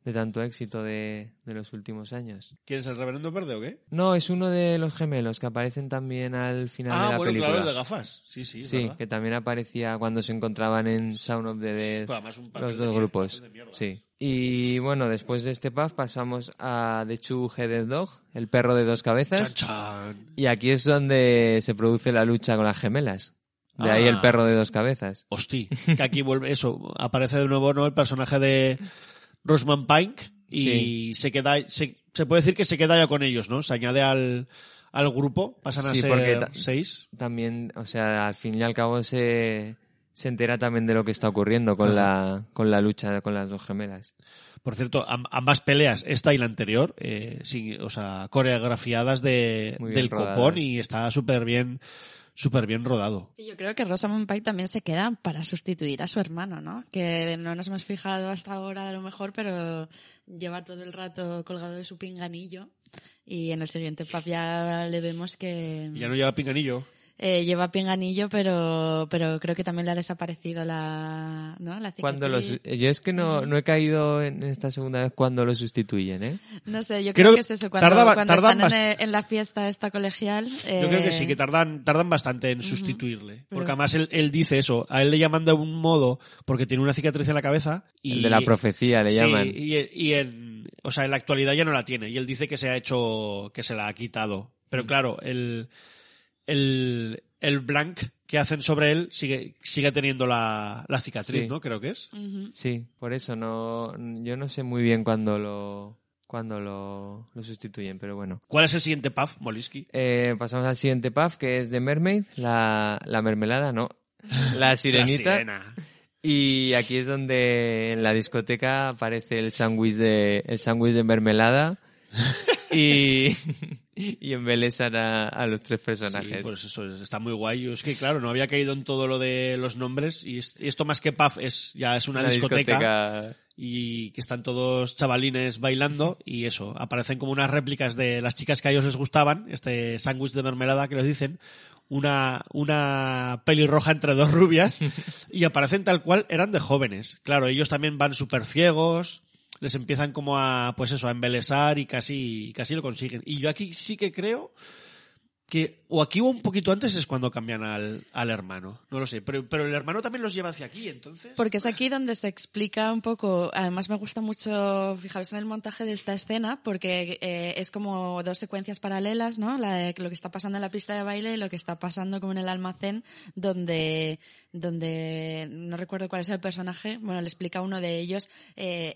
Speaker 6: De tanto éxito de, de los últimos años.
Speaker 1: ¿Quién es el reverendo verde o qué?
Speaker 6: No, es uno de los gemelos que aparecen también al final
Speaker 1: Ah,
Speaker 6: de la
Speaker 1: bueno,
Speaker 6: película.
Speaker 1: claro, el de gafas. Sí, sí,
Speaker 6: Sí,
Speaker 1: verdad.
Speaker 6: que también aparecía cuando se encontraban en Sound of the Dead
Speaker 1: Pues además un papel
Speaker 6: los dos grupos.
Speaker 1: de.
Speaker 6: Sí. Y bueno, después de este pub pasamos a The Two-Headed Dog, el perro de dos cabezas.
Speaker 1: Chan, chan.
Speaker 6: Y aquí es donde se produce la lucha con las gemelas. De ahí el
Speaker 1: Ah.
Speaker 6: perro de dos cabezas.
Speaker 1: Hostia, que aquí vuelve eso, aparece de nuevo ¿no? el personaje de Rosman Pike y
Speaker 6: Sí.
Speaker 1: se queda, se, se puede decir que se queda ya con ellos, ¿no? Se añade al, al grupo, pasan a
Speaker 6: Sí,
Speaker 1: ser
Speaker 6: porque ta-
Speaker 1: seis.
Speaker 6: También, o sea, al fin y al cabo se, se entera también de lo que está ocurriendo con la, con la lucha con las dos gemelas.
Speaker 1: Por cierto, am- ambas peleas, esta y la anterior, eh, sí, o sea, coreografiadas de, del
Speaker 6: rodadas.
Speaker 1: copón y está súper bien, súper bien rodado.
Speaker 5: Yo creo que Rosamund Pike también se queda para sustituir a su hermano, ¿no? Que no nos hemos fijado hasta ahora a lo mejor, pero lleva todo el rato colgado de su pinganillo. Y en el siguiente pub ya le vemos que
Speaker 1: ya no lleva pinganillo.
Speaker 5: Eh, lleva pinganillo, pero, pero creo que también le ha desaparecido la, ¿no? la
Speaker 6: Cuando
Speaker 5: cicatriz.
Speaker 6: su- yo es que no, no he caído en esta segunda vez cuando lo sustituyen, ¿eh?
Speaker 5: No sé, yo
Speaker 1: Creo
Speaker 5: creo,
Speaker 1: que
Speaker 5: es eso, cuando,
Speaker 1: tardaba-
Speaker 5: cuando
Speaker 1: tardan
Speaker 5: están en, eh, en la fiesta esta colegial.
Speaker 1: Yo creo que sí,
Speaker 5: eh,
Speaker 1: que tardan, tardan bastante en sustituirle. Porque
Speaker 5: Pero-
Speaker 1: además él, él dice eso. A él le llaman de un modo porque tiene una cicatriz en la cabeza. Y,
Speaker 6: El de la profecía le
Speaker 1: Sí,
Speaker 6: llaman.
Speaker 1: Y, y en, o sea, en la actualidad ya no la tiene. Y él dice que se ha hecho, que se la ha quitado. Pero
Speaker 6: Mm.
Speaker 1: claro, el, el, el blank que hacen sobre él sigue, sigue teniendo la, la cicatriz,
Speaker 6: Sí.
Speaker 1: ¿no? Creo que es.
Speaker 6: Sí, por eso no, yo no sé muy bien cuándo lo, cuándo lo, lo sustituyen, pero bueno.
Speaker 1: ¿Cuál es el siguiente puff, Molisky?
Speaker 6: Eh, pasamos al siguiente puff, que es de Mermaid, la, la mermelada, no, la sirenita.
Speaker 1: La sirena.
Speaker 6: Y aquí es donde en la discoteca aparece el sándwich de, el sándwich de mermelada. y, y embelesan a, a los tres personajes.
Speaker 1: Sí, pues eso es- está muy guay. Yo Es que claro, no había caído en todo lo de los nombres y, es- y esto más que pub es ya es una,
Speaker 6: Una
Speaker 1: discoteca,
Speaker 6: discoteca.
Speaker 1: y que están todos chavalines bailando y eso, aparecen como unas réplicas de las chicas que a ellos les gustaban, este sándwich de mermelada que les dicen, una, una pelirroja entre dos rubias y aparecen tal cual eran de jóvenes. Claro, ellos también van súper ciegos, les empiezan como a, pues eso, a embelesar y casi, casi lo consiguen. Y yo aquí sí que creo que, o aquí o un poquito antes es cuando cambian al, al hermano. No lo sé, pero, pero el hermano también los lleva hacia aquí, entonces.
Speaker 5: Porque es aquí donde se explica un poco, además me gusta mucho fijaros en el montaje de esta escena, porque eh, es como dos secuencias paralelas, ¿no? La de lo que está pasando en la pista de baile y lo que está pasando como en el almacén, donde, donde no recuerdo cuál es el personaje, bueno, le explica a uno de ellos, eh,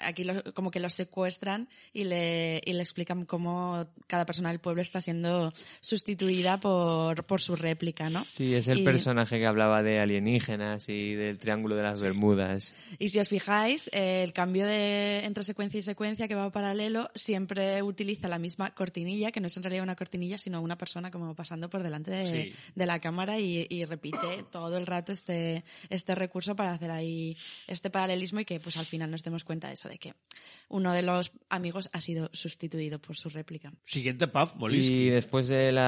Speaker 5: aquí lo- como que los secuestran y le, y le explican cómo cada persona del pueblo está siendo sustituida por, por su réplica, ¿no?
Speaker 6: Sí, es el
Speaker 5: Y-
Speaker 6: personaje que hablaba de alienígenas y del Triángulo de las Bermudas.
Speaker 5: Y si os fijáis, eh, el cambio de entre secuencia y secuencia que va paralelo siempre utiliza la misma cortinilla, que no es en realidad una cortinilla, sino una persona como pasando por delante de,
Speaker 1: Sí.
Speaker 5: de la cámara y, y repite todo el rato este, este recurso para hacer ahí este paralelismo y que pues al final nos demos cuenta de eso, de que uno de los amigos ha sido sustituido por su réplica.
Speaker 1: Siguiente pub, Molinsky.
Speaker 6: Y después de la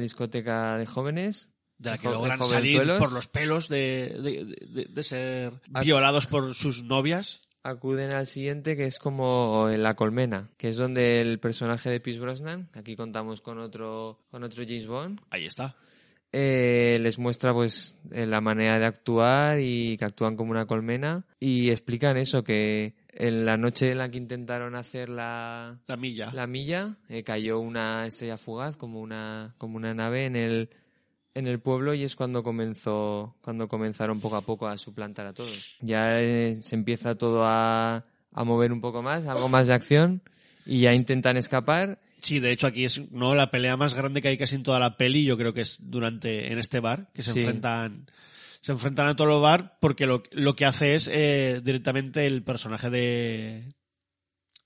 Speaker 6: discoteca de jóvenes...
Speaker 1: de la que logran salir por los pelos de, de, de- de ser
Speaker 6: Ac-
Speaker 1: violados por sus novias.
Speaker 6: acuden al siguiente que es como en La Colmena, que es donde el personaje de Pierce Brosnan, aquí contamos con otro, con otro James Bond,
Speaker 1: Ahí está.
Speaker 6: eh, les muestra pues eh, la manera de actuar y que actúan como una colmena y explican eso que en la noche en la que intentaron hacer la,
Speaker 1: La milla.
Speaker 6: la milla eh, cayó una estrella fugaz como una como una nave en el en el pueblo y es cuando comenzó cuando comenzaron poco a poco a suplantar a todos ya eh, se empieza todo a, a mover un poco más algo más de acción y ya intentan escapar
Speaker 1: Sí, de hecho aquí es no la pelea más grande que hay casi en toda la peli, yo creo que es durante en este bar que se
Speaker 6: Sí.
Speaker 1: enfrentan se enfrentan a todo el bar porque lo, lo que hace es eh, directamente el personaje de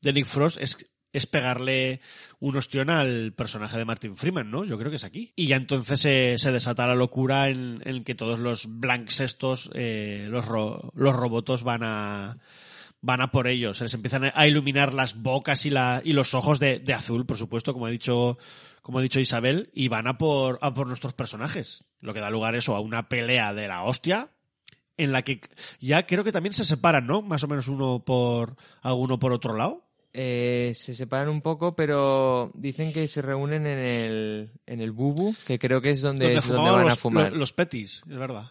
Speaker 1: de Nick Frost es es pegarle un ostión al personaje de Martin Freeman, ¿no? Yo creo que es aquí. Y ya entonces se, se desata la locura en, en que todos los blanks estos, eh, los, ro- los robotos van a, van a por ellos. Se les empiezan a iluminar las bocas y, la, y los ojos de, de azul, por supuesto, como ha dicho, como ha dicho Isabel, y van a por, a por nuestros personajes. Lo que da lugar eso a una pelea de la hostia, en la que ya creo que también se separan, ¿no? Más o menos uno por, alguno por otro lado.
Speaker 6: Eh, se separan un poco, pero dicen que se reúnen en el, en el Bubu, que creo que es donde,
Speaker 1: Donde
Speaker 6: es donde
Speaker 1: fumaban
Speaker 6: van a
Speaker 1: los,
Speaker 6: fumar.
Speaker 1: lo- los petis, es verdad.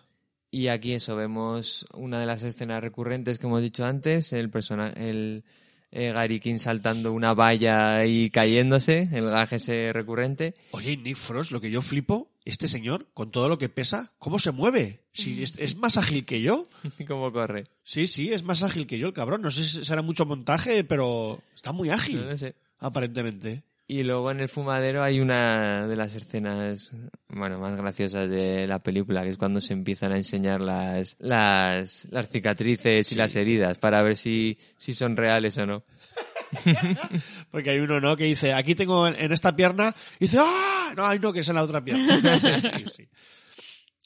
Speaker 6: Y aquí eso, vemos una de las escenas recurrentes que hemos dicho antes, el personaje, el eh, Gary King saltando una valla y cayéndose, el gaje ese recurrente.
Speaker 1: Oye, Nick Frost, lo que yo flipo, este señor, con todo lo que pesa, ¿cómo se mueve? Si es, es más ágil que yo.
Speaker 6: ¿Cómo corre?
Speaker 1: Sí, sí, es más ágil que yo el cabrón. No sé si será mucho montaje, pero está muy ágil,
Speaker 6: No sé.
Speaker 1: aparentemente.
Speaker 6: Y luego en el fumadero hay una de las escenas, bueno, más graciosas de la película, que es cuando se empiezan a enseñar las, las, las cicatrices y las heridas para ver si, si son reales o no.
Speaker 1: Porque hay uno, ¿no? Que dice, aquí tengo en, esta pierna, y dice, ¡ah! No, ay, no, que es en la otra pierna. sí, sí.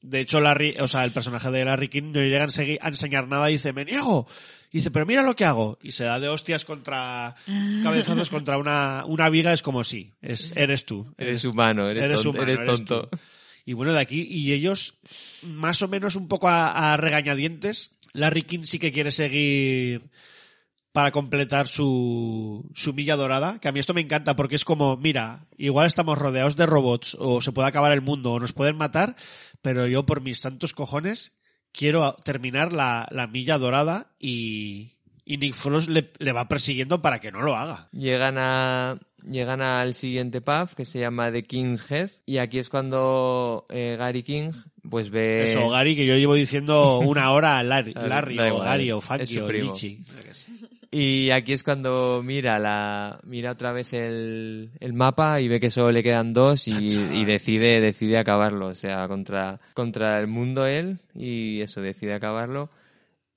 Speaker 1: De hecho, Larry, o sea, el personaje de Larry King no llega a enseñar nada y dice, me niego. Y dice, pero mira lo que hago. Y se da de hostias contra, cabezazos contra una, una viga, es como sí, es, eres tú.
Speaker 6: Eres humano, eres tonto,
Speaker 1: humano,
Speaker 6: eres tonto.
Speaker 1: Y bueno, de aquí, y ellos, más o menos un poco a, a regañadientes, Larry King sí que quiere seguir para completar su, su milla dorada, que a mí esto me encanta porque es como, mira, igual estamos rodeados de robots o se puede acabar el mundo o nos pueden matar, pero yo por mis santos cojones quiero terminar la, la milla dorada y, y Nick Frost le, le va persiguiendo para que no lo haga.
Speaker 6: Llegan a llegan al siguiente pub que se llama The King's Head y aquí es cuando eh, Gary King pues ve
Speaker 1: Eso, Gary, que yo llevo diciendo una hora a Larry, Larry o Gary o Funky o
Speaker 6: primo. Y aquí es cuando mira la mira otra vez el, el mapa y ve que solo le quedan dos y, y decide decide acabarlo o sea contra contra el mundo él y eso decide acabarlo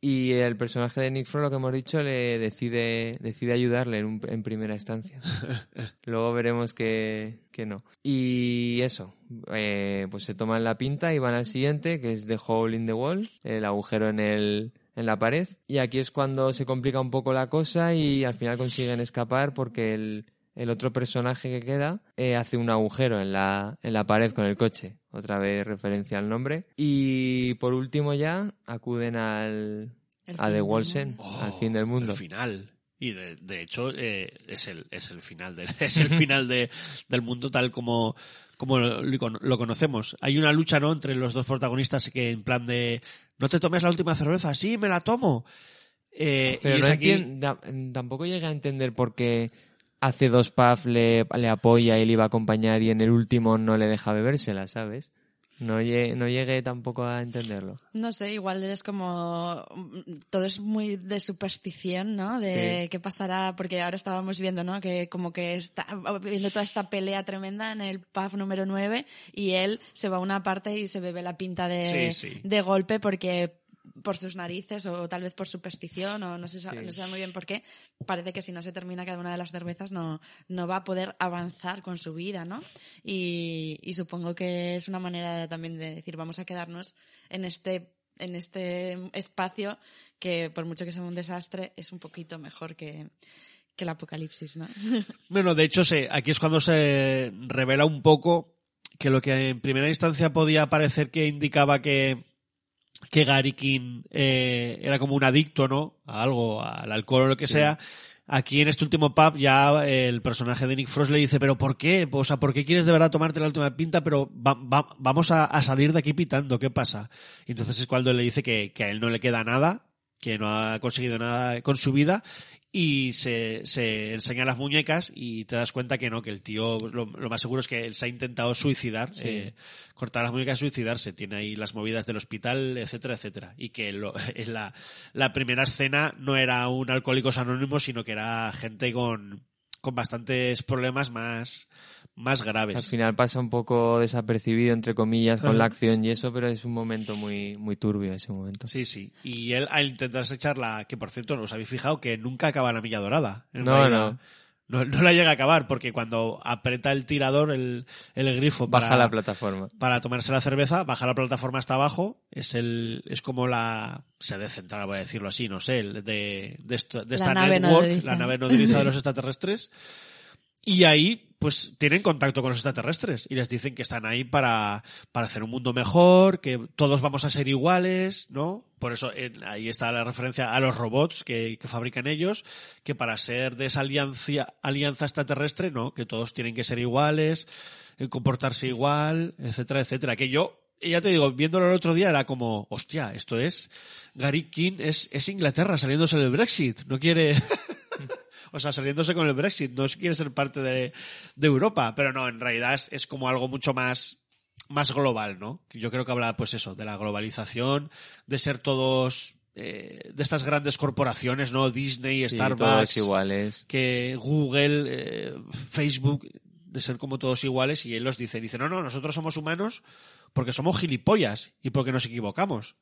Speaker 6: Y el personaje de Nick Frost, lo que hemos dicho, le decide, decide ayudarle en, un- en primera instancia. Luego veremos que, que no. Y eso, eh, pues se toman la pinta y van al siguiente, que es The Hole in the Wall, el agujero en el en la pared. Y aquí es cuando se complica un poco la cosa y al final consiguen escapar porque el, el otro personaje que queda eh, hace un agujero en la, en la pared con el coche. Otra vez referencia al nombre. Y por último ya acuden al,
Speaker 1: El
Speaker 6: a
Speaker 1: fin
Speaker 6: The
Speaker 1: mundo.
Speaker 6: al fin del mundo.
Speaker 1: El final. Y de, de hecho eh, es el es el final del es el final de, del mundo tal como como lo, lo conocemos. Hay una lucha no entre los dos protagonistas que en plan de no te tomes la última cerveza, sí me la tomo. Eh,
Speaker 6: Pero
Speaker 1: y
Speaker 6: no
Speaker 1: es aquí-
Speaker 6: entien- da- tampoco llegué a entender por qué hace dos pubs le, le apoya y le iba a acompañar y en el último no le deja bebérsela, ¿sabes? No, lle- no llegué tampoco a entenderlo.
Speaker 5: No sé, igual es como mm, todo es muy de superstición, ¿no? De
Speaker 6: Sí.
Speaker 5: qué pasará, porque ahora estábamos viendo, ¿no? Que como que está viendo toda esta pelea tremenda en el pub número 9 y él se va a una parte y se bebe la pinta de,
Speaker 1: Sí, sí.
Speaker 5: de golpe porque por sus narices o tal vez por superstición o no se sa-
Speaker 6: Sí.
Speaker 5: no se sabe muy bien por qué parece que si no se termina cada una de las cervezas no no va a poder avanzar con su vida no y, y supongo que es una manera también de decir vamos a quedarnos en este en este espacio que por mucho que sea un desastre es un poquito mejor que que el apocalipsis no
Speaker 1: Bueno, de hecho, se, aquí es cuando se revela un poco que lo que en primera instancia podía parecer que indicaba que, que Gary King eh, era como un adicto, ¿no? A algo, al alcohol o lo que
Speaker 6: Sí.
Speaker 1: sea. Aquí en este último pub ya el personaje de Nick Frost le dice, pero ¿por qué? O sea, ¿por qué quieres de verdad tomarte la última pinta? Pero va- va- vamos a, a salir de aquí pitando, ¿qué pasa? Y entonces es cuando le dice que, que a él no le queda nada, que no ha conseguido nada con su vida y se, se enseña las muñecas y te das cuenta que no, que el tío lo, lo más seguro es que él se ha intentado suicidar,
Speaker 6: Sí.
Speaker 1: eh, cortar las muñecas y suicidarse, tiene ahí las movidas del hospital, etcétera, etcétera. Y que lo- en la, la primera escena no era un alcohólicos anónimos, sino que era gente con, con bastantes problemas más, más graves.
Speaker 6: Al final pasa un poco desapercibido, entre comillas, con la acción y eso, pero es un momento muy, muy turbio ese momento.
Speaker 1: Sí, sí. Y él al intentarse echar la, que por cierto, ¿no os habéis fijado que nunca acaba la milla dorada? En
Speaker 6: No,
Speaker 1: realidad. no. No la llega a acabar porque cuando aprieta el tirador, el, el grifo
Speaker 6: Baja
Speaker 1: para,
Speaker 6: la plataforma.
Speaker 1: para tomarse la cerveza, baja la plataforma hasta abajo, es el, es como la sede central, voy a decirlo así, no sé, el de, de, esto- de
Speaker 5: La
Speaker 1: esta
Speaker 5: nave
Speaker 1: network,
Speaker 5: nodriza.
Speaker 1: la nave nodriza de los extraterrestres. Y ahí, pues, tienen contacto con los extraterrestres y les dicen que están ahí para, para hacer un mundo mejor, que todos vamos a ser iguales, ¿no? Por eso ahí está la referencia a los robots que, que fabrican ellos, que para ser de esa alianza, alianza extraterrestre, ¿no? Que todos tienen que ser iguales, eh, comportarse igual, etcétera, etcétera. Que yo, ya te digo, viéndolo el otro día era como, hostia, esto es, Gary King es, es Inglaterra saliéndose del Brexit, no quiere, o sea, saliéndose con el Brexit, no quiere ser parte de, de Europa, pero no, en realidad es, es como algo mucho más, más global, ¿no? Yo creo que habla, pues eso, de la globalización, de ser todos, eh, de estas grandes corporaciones, ¿no? Disney,
Speaker 6: Sí,
Speaker 1: Starbucks,
Speaker 6: iguales.
Speaker 1: que Google, eh, Facebook, de ser como todos iguales, y él los dice, dice, no, no, nosotros somos humanos porque somos gilipollas y porque nos equivocamos.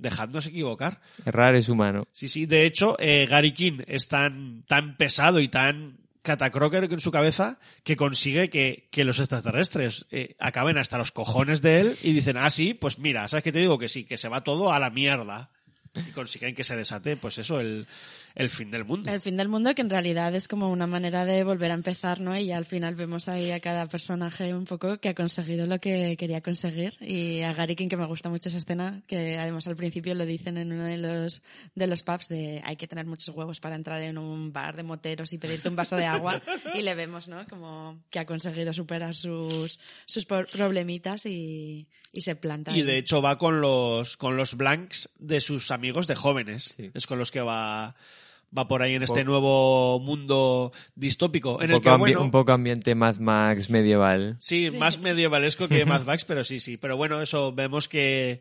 Speaker 1: Dejadnos equivocar.
Speaker 6: Errar es humano.
Speaker 1: Sí, sí, de hecho, eh, Gary King es tan, tan pesado y tan catacroker en su cabeza que consigue que, que los extraterrestres eh, acaben hasta los cojones de él y dicen, ah, sí, pues mira, ¿sabes qué te digo? Que sí, que se va todo a la mierda. Y consiguen que se desate, pues eso, el, el fin del mundo.
Speaker 5: El fin del mundo que en realidad es como una manera de volver a empezar, ¿no? Y ya al final vemos ahí a cada personaje un poco que ha conseguido lo que quería conseguir. Y a Gary King, que me gusta mucho esa escena, que además al principio lo dicen en uno de los, de los pubs de hay que tener muchos huevos para entrar en un bar de moteros y pedirte un vaso de agua. y le vemos, ¿no? Como que ha conseguido superar sus, sus problemitas y, y se planta.
Speaker 1: Y
Speaker 5: ahí.
Speaker 1: de hecho va con los, con los blanks de sus amigos de jóvenes. Es con los que va, va por ahí en este nuevo mundo distópico.
Speaker 6: Un
Speaker 1: En el
Speaker 6: poco,
Speaker 1: que, bueno,
Speaker 6: un poco ambiente Mad Max medieval.
Speaker 1: Sí, más medievalesco que Mad Max, pero sí, sí. Pero bueno, eso vemos que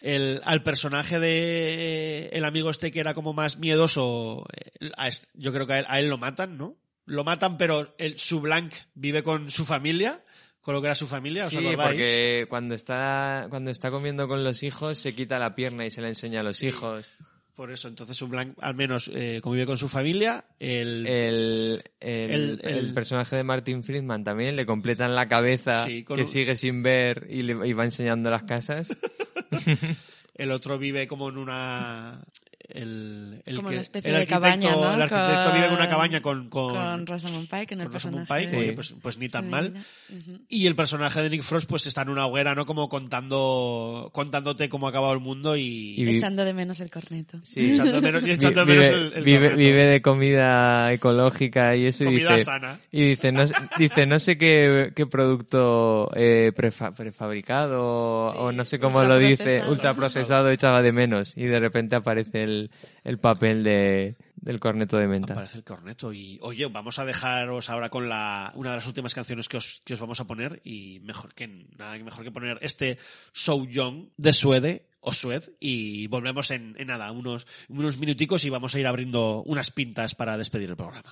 Speaker 1: el, al personaje de el amigo este que era como más miedoso, eh, a yo creo que a él, a él lo matan, ¿no? Lo matan, pero el, su Blanc vive con su familia, con lo que era su familia, ¿os
Speaker 6: Sí,
Speaker 1: acordáis?
Speaker 6: porque cuando está, cuando está comiendo con los hijos se quita la pierna y se la enseña a los hijos.
Speaker 13: Por eso, entonces un Blanc al menos eh, convive con su familia. El,
Speaker 6: El, el,
Speaker 13: El-
Speaker 6: el
Speaker 13: el-
Speaker 6: personaje de Martin Friedman también le completan la cabeza
Speaker 13: Sí,
Speaker 6: que
Speaker 13: un-
Speaker 6: sigue sin ver y, le, y va enseñando las casas.
Speaker 13: el otro vive como en una... El, el
Speaker 5: Como
Speaker 13: que-
Speaker 5: una especie
Speaker 13: el
Speaker 5: de
Speaker 13: arquitecto-
Speaker 5: cabaña, ¿no?
Speaker 13: El arquitecto
Speaker 5: Con-
Speaker 13: vive en una cabaña con... Con,
Speaker 5: con Rosamund Pike en el personaje.
Speaker 13: Pike,
Speaker 5: de-
Speaker 13: oye, pues, pues ni tan mal.
Speaker 5: femenina. Ujú.
Speaker 13: Y el personaje de Nick Frost pues está en una hoguera, ¿no? Como contando contándote cómo ha acabado el mundo y...
Speaker 6: Y vi-
Speaker 5: Echando de menos el corneto.
Speaker 13: Sí, echando menos, y echando
Speaker 6: Vi-
Speaker 13: menos
Speaker 6: vive,
Speaker 13: el, el
Speaker 6: vive,
Speaker 13: corneto.
Speaker 6: vive de comida ecológica y eso y
Speaker 13: Comida
Speaker 6: dice,
Speaker 13: sana.
Speaker 6: y dice no, sé- dice no sé qué, qué producto eh, prefa- prefabricado o no sé cómo lo dice
Speaker 5: ultraprocesado.
Speaker 6: ultraprocesado echaba de menos y de repente aparece el, el papel de, del corneto de menta
Speaker 13: Aparece el corneto y oye, vamos a dejaros ahora con la una de las últimas canciones que os, que os vamos a poner y mejor que nada mejor que poner este So Young de Suede o Sued y volvemos en, en nada, unos, unos minuticos y vamos a ir abriendo unas pintas para despedir el programa.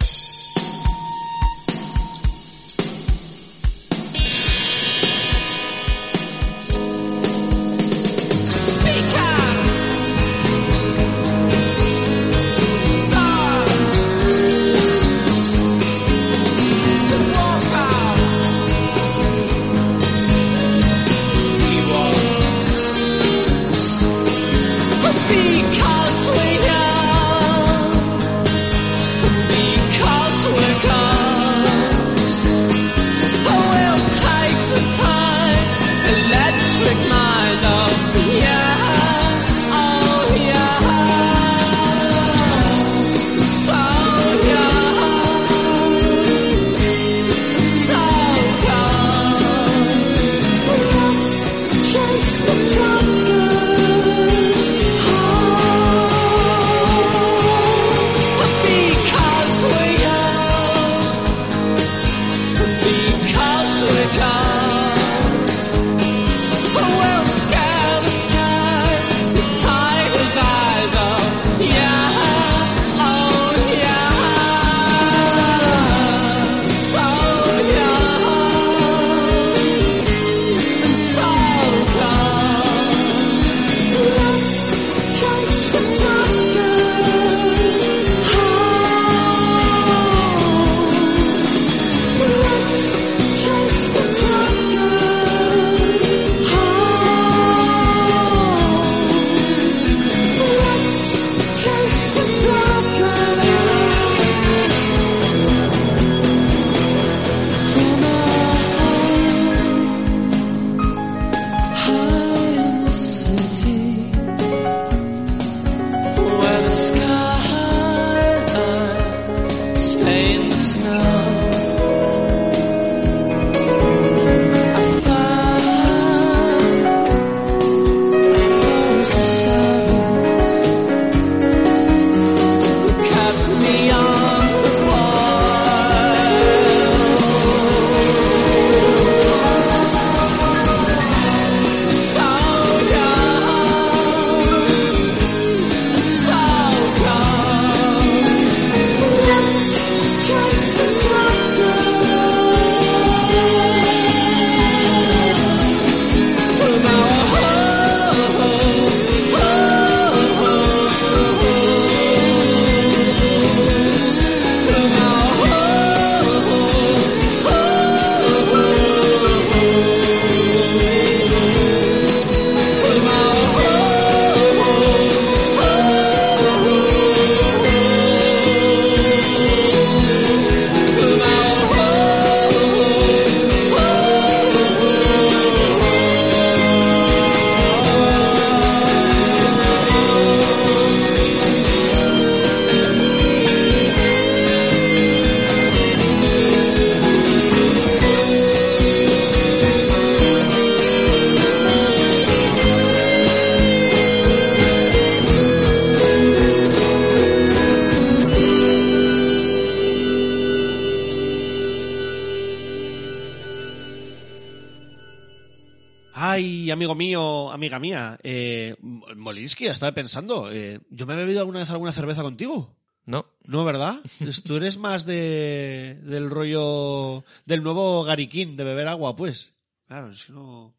Speaker 13: Estaba pensando, eh, ¿yo me he bebido alguna vez alguna cerveza contigo?
Speaker 6: no
Speaker 13: No, ¿verdad? Pues Tú eres más de del rollo del nuevo Gariquín, de beber agua, pues. Claro, es que no,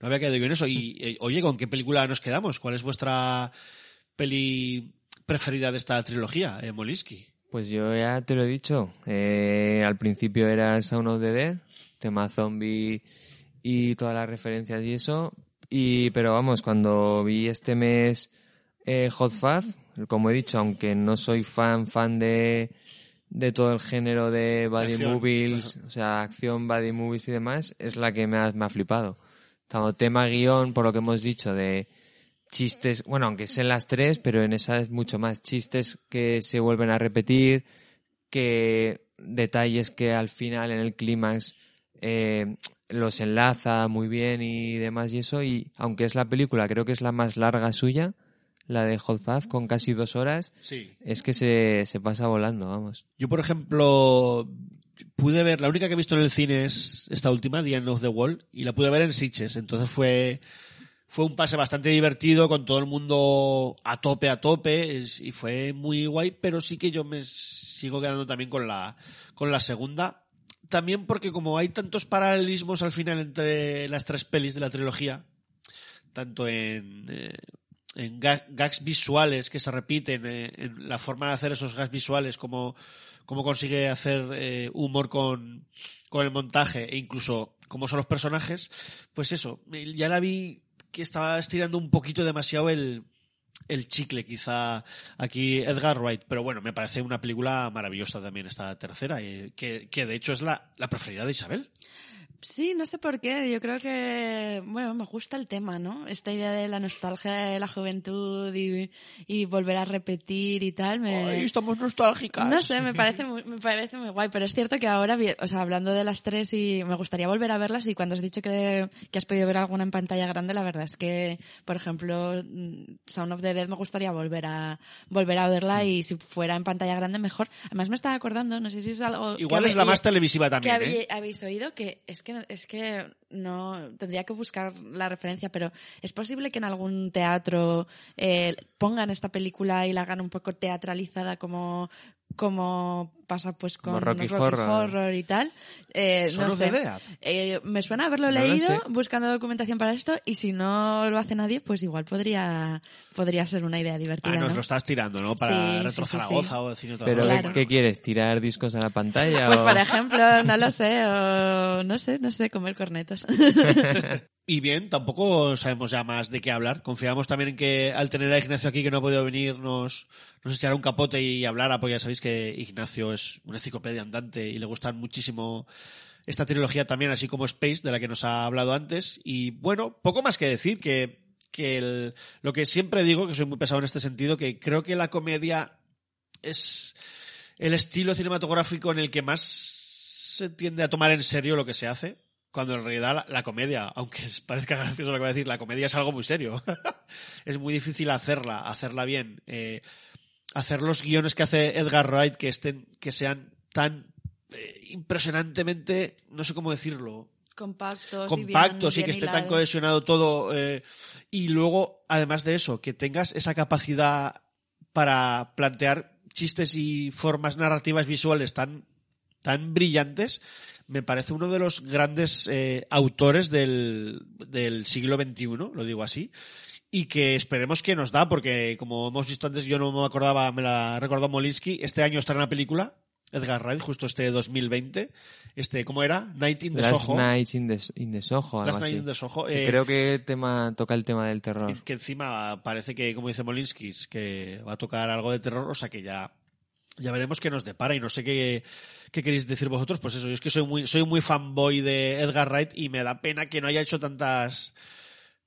Speaker 13: no había quedado bien eso. Y, eh, oye, ¿con qué película nos quedamos? ¿Cuál es vuestra peli
Speaker 1: preferida de esta trilogía, eh, Molinsky?
Speaker 6: Pues yo ya te lo he dicho. Eh, al principio era Sound of the Dead, tema zombie y todas las referencias y eso. Y, pero vamos, cuando vi este mes eh, Hot Fuzz, como he dicho, aunque no soy fan, fan de, de todo el género de body
Speaker 1: Acción,
Speaker 6: movies, o sea, acción, body movies y demás, es la que me ha, me ha flipado. Tanto tema guion, por lo que hemos dicho, de chistes, bueno, aunque sean las tres, pero en esa es mucho más chistes que se vuelven a repetir, que detalles que al final en el clímax eh, los enlaza muy bien y demás y eso, y aunque es la película, creo que es la más larga suya, la de Hot Fuzz, con casi dos horas,
Speaker 1: Sí.
Speaker 6: es que se, se pasa volando, vamos.
Speaker 1: Yo, por ejemplo, pude ver, la única que he visto en el cine es esta última, The End of the Wall, y la pude ver en Sitges. Entonces fue, fue un pase bastante divertido, con todo el mundo a tope, a tope, es- y fue muy guay, pero sí que yo me sigo quedando también con la, con la segunda. También porque como hay tantos paralelismos al final entre las tres pelis de la trilogía, tanto en, eh, en ga- gags visuales que se repiten, eh, en la forma de hacer esos gags visuales, como, consigue hacer eh, humor con, con el montaje e incluso cómo son los personajes, pues eso, ya la vi que estaba estirando un poquito demasiado el, el chicle, quizá aquí Edgar Wright, pero bueno, me parece una película maravillosa también esta tercera, eh, que, que de hecho es la, la preferida de Isabel.
Speaker 5: Sí, no sé por qué. Yo creo que, bueno, me gusta el tema, ¿no? Esta idea de la nostalgia de la juventud y, y volver a repetir y tal. Me...
Speaker 1: Ay, estamos nostálgicas.
Speaker 5: No sé, me parece muy, me parece muy guay, pero es cierto que ahora, o sea, hablando de las tres y me gustaría volver a verlas y cuando has dicho que, que has podido ver alguna en pantalla grande, la verdad es que, por ejemplo, mm, Sound of the Dead me gustaría volver a, volver a verla y si fuera en pantalla grande mejor. Además me estaba acordando, no sé si es algo... que
Speaker 1: Igual es la más televisiva también,
Speaker 5: Que
Speaker 1: ¿eh?
Speaker 5: habéis oído que es que, es que no, tendría que buscar la referencia, pero es posible que en algún teatro eh, pongan esta película y la hagan un poco teatralizada como, como pasa pues con
Speaker 6: Como Rocky Horror.
Speaker 5: y tal. Eh, no sé. Eh, me suena haberlo leído buscando documentación para esto y si no lo hace nadie, pues igual podría, podría ser una idea divertida.
Speaker 1: Ah, nos
Speaker 5: ¿no?
Speaker 1: lo estás tirando, ¿no? Para
Speaker 5: sí,
Speaker 1: Retro
Speaker 5: sí, sí.
Speaker 1: Zaragoza o Cine Otra
Speaker 6: Pero
Speaker 1: Vez.
Speaker 6: ¿qué-
Speaker 5: Claro.
Speaker 6: ¿qué quieres? ¿Tirar discos a la pantalla?
Speaker 5: Pues
Speaker 6: o-
Speaker 5: por ejemplo, no lo sé, o no sé, no sé, comer cornetos.
Speaker 1: Y bien, tampoco sabemos ya más de qué hablar. Confiamos también en que al tener a Ignacio aquí que no ha podido venir nos, nos echará un capote y hablara, porque ya sabéis que Ignacio es una enciclopedia andante y le gustan muchísimo esta trilogía también, así como Space, de la que nos ha hablado antes. Y bueno, poco más que decir, que, que lo que siempre digo, que soy muy pesado en este sentido, que creo que la comedia es el estilo cinematográfico en el que más se tiende a tomar en serio lo que se hace. Cuando en realidad la, la comedia, aunque parezca gracioso lo que voy a decir, la comedia es algo muy serio. es muy difícil hacerla, hacerla bien. Eh, hacer los guiones que hace Edgar Wright que estén, que sean tan eh, impresionantemente, no sé cómo decirlo,
Speaker 5: Compactos,
Speaker 1: compactos
Speaker 5: y bien,
Speaker 1: que esté tan cohesionado todo. eh, y luego, además de eso, que tengas esa capacidad para plantear chistes y formas narrativas visuales tan, tan brillantes, me parece uno de los grandes eh, autores del, del siglo XXI, lo digo así. Y que esperemos que nos da, porque como hemos visto antes, yo no me acordaba, me la recordó Molinsky, este año está en la película, Edgar Wright, justo este 2020, este, ¿cómo era? Night in the
Speaker 6: Last
Speaker 1: Soho.
Speaker 6: Nights in the, in the Soho,
Speaker 1: Last Night in the Soho,
Speaker 6: Que
Speaker 1: eh,
Speaker 6: creo que tema, toca el tema del terror.
Speaker 1: que encima parece que, como dice Molinsky, que va a tocar algo de terror, o sea que ya, ya veremos qué nos depara y no sé qué, qué queréis decir vosotros, pues eso, yo es que soy muy, soy muy fanboy de Edgar Wright y me da pena que no haya hecho tantas,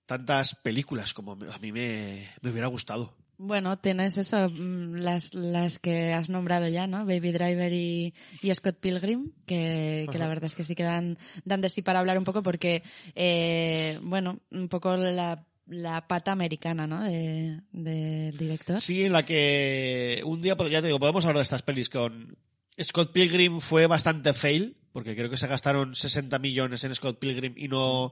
Speaker 1: tantas películas como a mí me, me hubiera gustado.
Speaker 5: Bueno, tienes eso, mm, las, las que has nombrado ya, ¿no? Baby Driver y, y Scott Pilgrim, que, que la verdad es que sí que dan, dan de sí para hablar un poco porque, eh, bueno, un poco la, la pata americana, ¿no? De, del director.
Speaker 1: Sí, en la que un día, ya te digo, podemos hablar de estas pelis con Scott Pilgrim fue bastante fail, porque creo que se gastaron 60 millones en Scott Pilgrim y no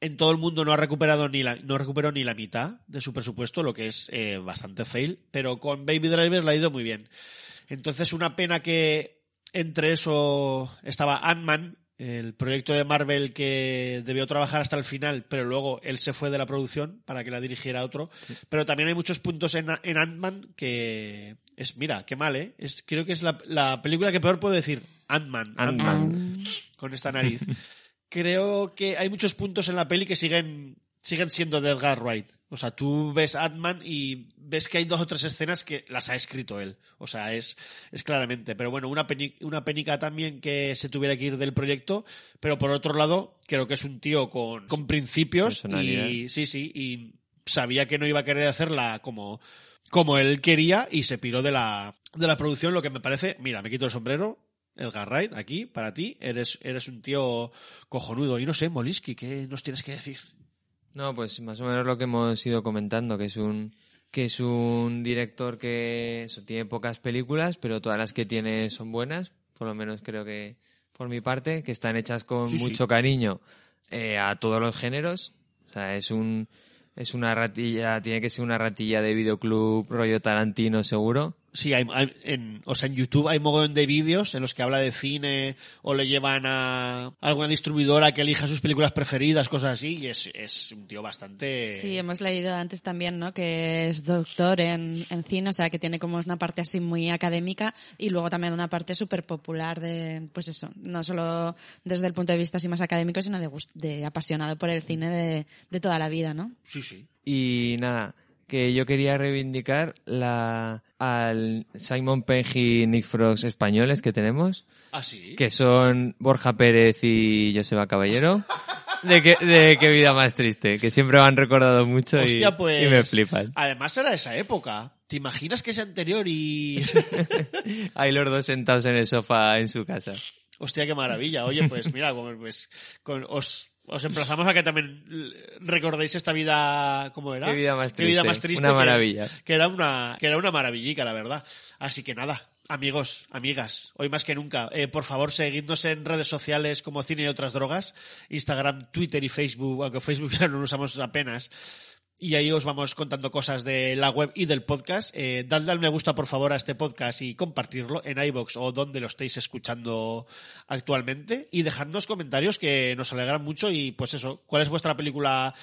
Speaker 1: en todo el mundo no ha recuperado ni la, no recuperó ni la mitad de su presupuesto, lo que es eh, bastante fail, pero con Baby Driver le ha ido muy bien. Entonces, una pena que entre eso estaba Ant-Man el proyecto de Marvel que debió trabajar hasta el final, pero luego él se fue de la producción para que la dirigiera otro. Pero también hay muchos puntos en, en Ant-Man que es, mira, qué mal, ¿eh? Es, creo que es la, la película que peor puedo decir. Ant-Man.
Speaker 6: Ant-Man.
Speaker 1: Con esta nariz. creo que hay muchos puntos en la peli que siguen siguen siendo de Edgar Wright. O sea, tú ves Ant-Man y ves que hay dos o tres escenas que las ha escrito él. O sea, es, es claramente. Pero bueno, una, peni- una penica también que se tuviera que ir del proyecto. Pero por otro lado, creo que es un tío con, con principios. Y sí, sí. Y sabía que no iba a querer hacerla como, como él quería y se piró de la, de la producción, lo que me parece, mira, me quito el sombrero. Edgar Wright, aquí, para ti, eres, eres un tío cojonudo. Y no sé, Molisky, ¿qué nos tienes que decir?
Speaker 6: No, pues más o menos lo que hemos ido comentando, que es un que es un director que eso, tiene pocas películas, pero todas las que tiene son buenas, por lo menos creo que por mi parte, que están hechas con
Speaker 1: Sí, sí.
Speaker 6: mucho cariño eh, a todos los géneros. O sea, es un es una ratilla, tiene que ser una ratilla de videoclub rollo Tarantino seguro.
Speaker 1: Sí, hay, hay- en, o sea, en YouTube hay mogollón de vídeos en los que habla de cine o le llevan a alguna distribuidora que elija sus películas preferidas, cosas así, y es, es un tío bastante...
Speaker 5: Sí, hemos leído antes también, ¿no? Que es doctor en, en cine, o sea, que tiene como una parte así muy académica y luego también una parte súper popular de, pues eso, no solo desde el punto de vista así más académico, sino de, de apasionado por el cine de, de toda la vida, ¿no?
Speaker 1: Sí, sí.
Speaker 6: Y nada, que yo quería reivindicar la al Simon Pegg y Nick Frost españoles que tenemos.
Speaker 1: ¿Ah, sí?
Speaker 6: Que son Borja Pérez y Joseba Caballero. De qué, de qué vida más triste, que siempre me han recordado mucho y,
Speaker 1: Hostia, pues...
Speaker 6: y me flipan.
Speaker 1: Además era esa época. ¿Te imaginas que es anterior y...
Speaker 6: Hay los dos sentados en el sofá en su casa.
Speaker 1: Hostia, qué maravilla. Oye, pues mira, pues con- os, os emplazamos a que también recordéis esta vida, ¿cómo era?
Speaker 6: Qué vida más
Speaker 1: Qué vida
Speaker 6: triste.
Speaker 1: más triste.
Speaker 6: Una
Speaker 1: que-
Speaker 6: maravilla.
Speaker 1: Que, era una, que era una maravillica, la verdad. Así que nada, amigos, amigas, hoy más que nunca, eh, por favor, seguidnos en redes sociales como Cine y otras drogas, Instagram, Twitter y Facebook, aunque Facebook ya no lo usamos apenas. Y ahí os vamos contando cosas de la web y del podcast. Eh, dadle al me gusta, por favor, a este podcast y compartirlo en iBox o donde lo estéis escuchando actualmente. Y dejadnos comentarios que nos alegran mucho. Y pues eso, ¿cuál es vuestra película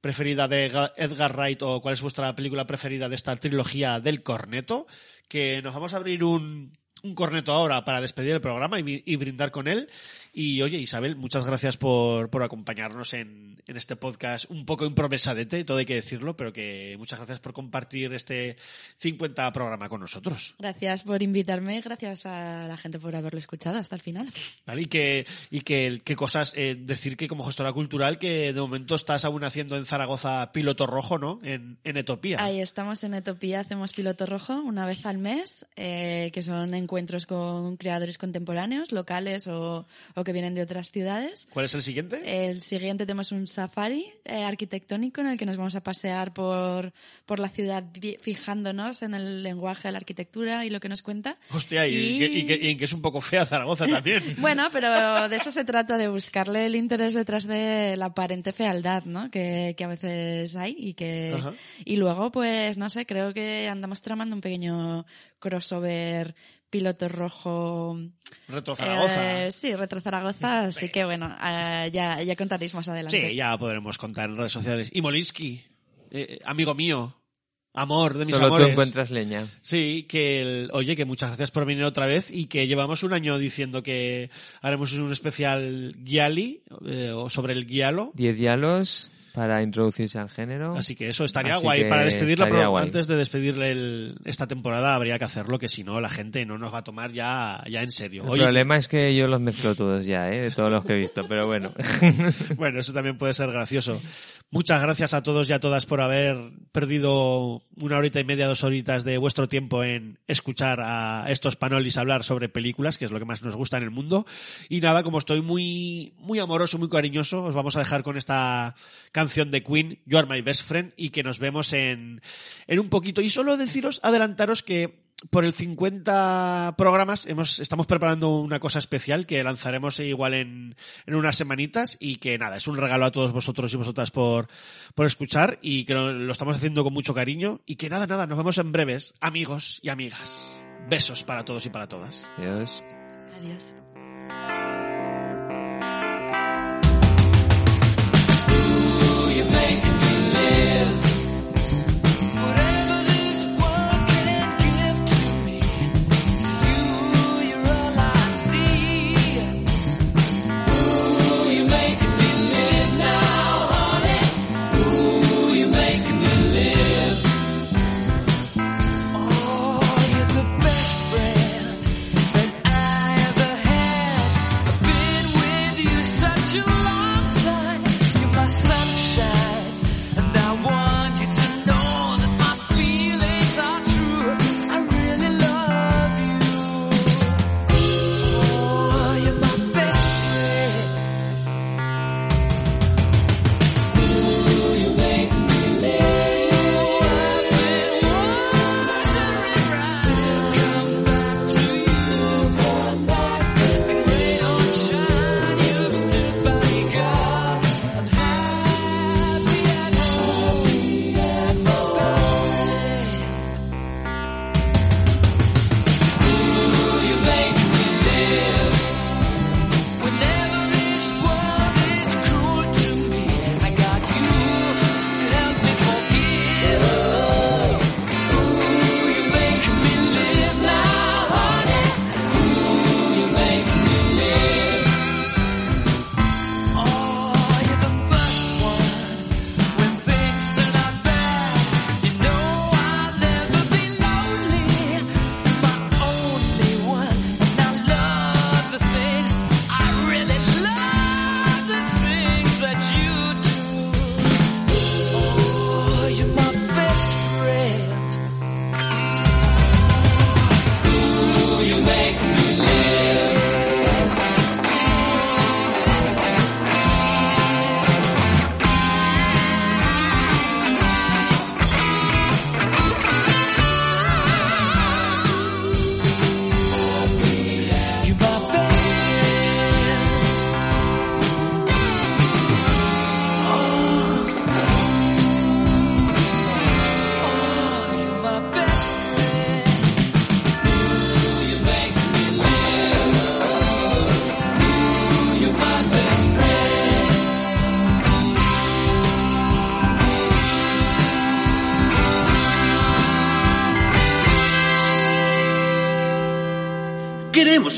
Speaker 1: preferida de Ga- Edgar Wright o cuál es vuestra película preferida de esta trilogía del corneto? Que nos vamos a abrir un, un corneto ahora para despedir el programa y, y brindar con él. Y oye, Isabel, muchas gracias por, por acompañarnos en, en este podcast un poco improvisadete, todo hay que decirlo, pero que muchas gracias por compartir este 50 programa con nosotros.
Speaker 5: Gracias por invitarme, gracias a la gente por haberlo escuchado hasta el final.
Speaker 1: ¿Vale? Y que, y que, qué cosas, eh, decir que como gestora cultural, que de momento estás aún haciendo en Zaragoza piloto rojo, ¿no? En, en Etopía.
Speaker 5: Ahí estamos en Etopía, hacemos piloto rojo una vez al mes, eh, que son encuentros con creadores contemporáneos, locales o, o que vienen de otras ciudades.
Speaker 1: ¿Cuál es el siguiente?
Speaker 5: El siguiente tenemos un safari eh, arquitectónico en el que nos vamos a pasear por, por la ciudad fijándonos en el lenguaje de la arquitectura y lo que nos cuenta.
Speaker 1: Hostia, y,
Speaker 5: Y-
Speaker 1: que- y que, y en que es un poco fea Zaragoza también.
Speaker 5: Bueno, pero de eso se trata, de buscarle el interés detrás de la aparente fealdad, ¿no? Que, que a veces hay y que...
Speaker 1: Ajá.
Speaker 5: Y luego, pues, no sé, creo que andamos tramando un pequeño crossover piloto rojo...
Speaker 1: Retro Zaragoza.
Speaker 5: Eh, sí, Retro Zaragoza, así que bueno, eh, ya, ya contaréis más adelante.
Speaker 1: Sí, ya podremos contar en redes sociales. Y Molinsky, eh, amigo mío, amor de mis
Speaker 6: Solo
Speaker 1: amores.
Speaker 6: tú encuentras leña.
Speaker 1: Sí, que el- oye, que muchas gracias por venir otra vez y que llevamos un año diciendo que haremos un especial Giali eh, o sobre el Gialo.
Speaker 6: Diez diálogos para introducirse al género.
Speaker 1: Así que eso estaría
Speaker 6: Así
Speaker 1: guay. Para despedirla, pero
Speaker 6: guay.
Speaker 1: antes de despedirle el- esta temporada habría que hacerlo, que si no la gente no nos va a tomar ya, ya en serio.
Speaker 6: El
Speaker 1: Oye,
Speaker 6: problema es que yo los mezclo todos ya, ¿eh? De todos los que he visto, pero bueno.
Speaker 1: bueno, eso también puede ser gracioso. Muchas gracias a todos y a todas por haber perdido una horita y media, dos horitas de vuestro tiempo en escuchar a estos panolis hablar sobre películas, que es lo que más nos gusta en el mundo. Y nada, como estoy muy, muy amoroso, muy cariñoso, os vamos a dejar con esta canción de Queen, You Are My Best Friend, y que nos vemos en, en un poquito. Y solo deciros, adelantaros que por el 50 programas hemos, estamos preparando una cosa especial que lanzaremos igual en, en unas semanitas y que nada, es un regalo a todos vosotros y vosotras por, por escuchar y que lo, lo estamos haciendo con mucho cariño y que nada, nada, nos vemos en breves, amigos y amigas. Besos para todos y para todas.
Speaker 6: Adiós.
Speaker 5: Adiós.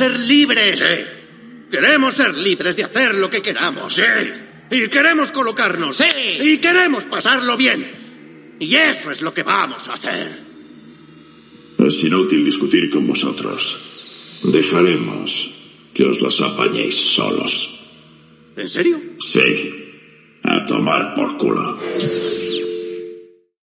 Speaker 14: Ser libres. Queremos ser libres de hacer lo que queramos. Sí. Y queremos colocarnos. Sí. Y queremos pasarlo bien. Y eso es lo que vamos a hacer.
Speaker 15: Es inútil discutir con vosotros. Dejaremos que os las apañéis solos.
Speaker 14: ¿En serio?
Speaker 15: Sí. A tomar por culo.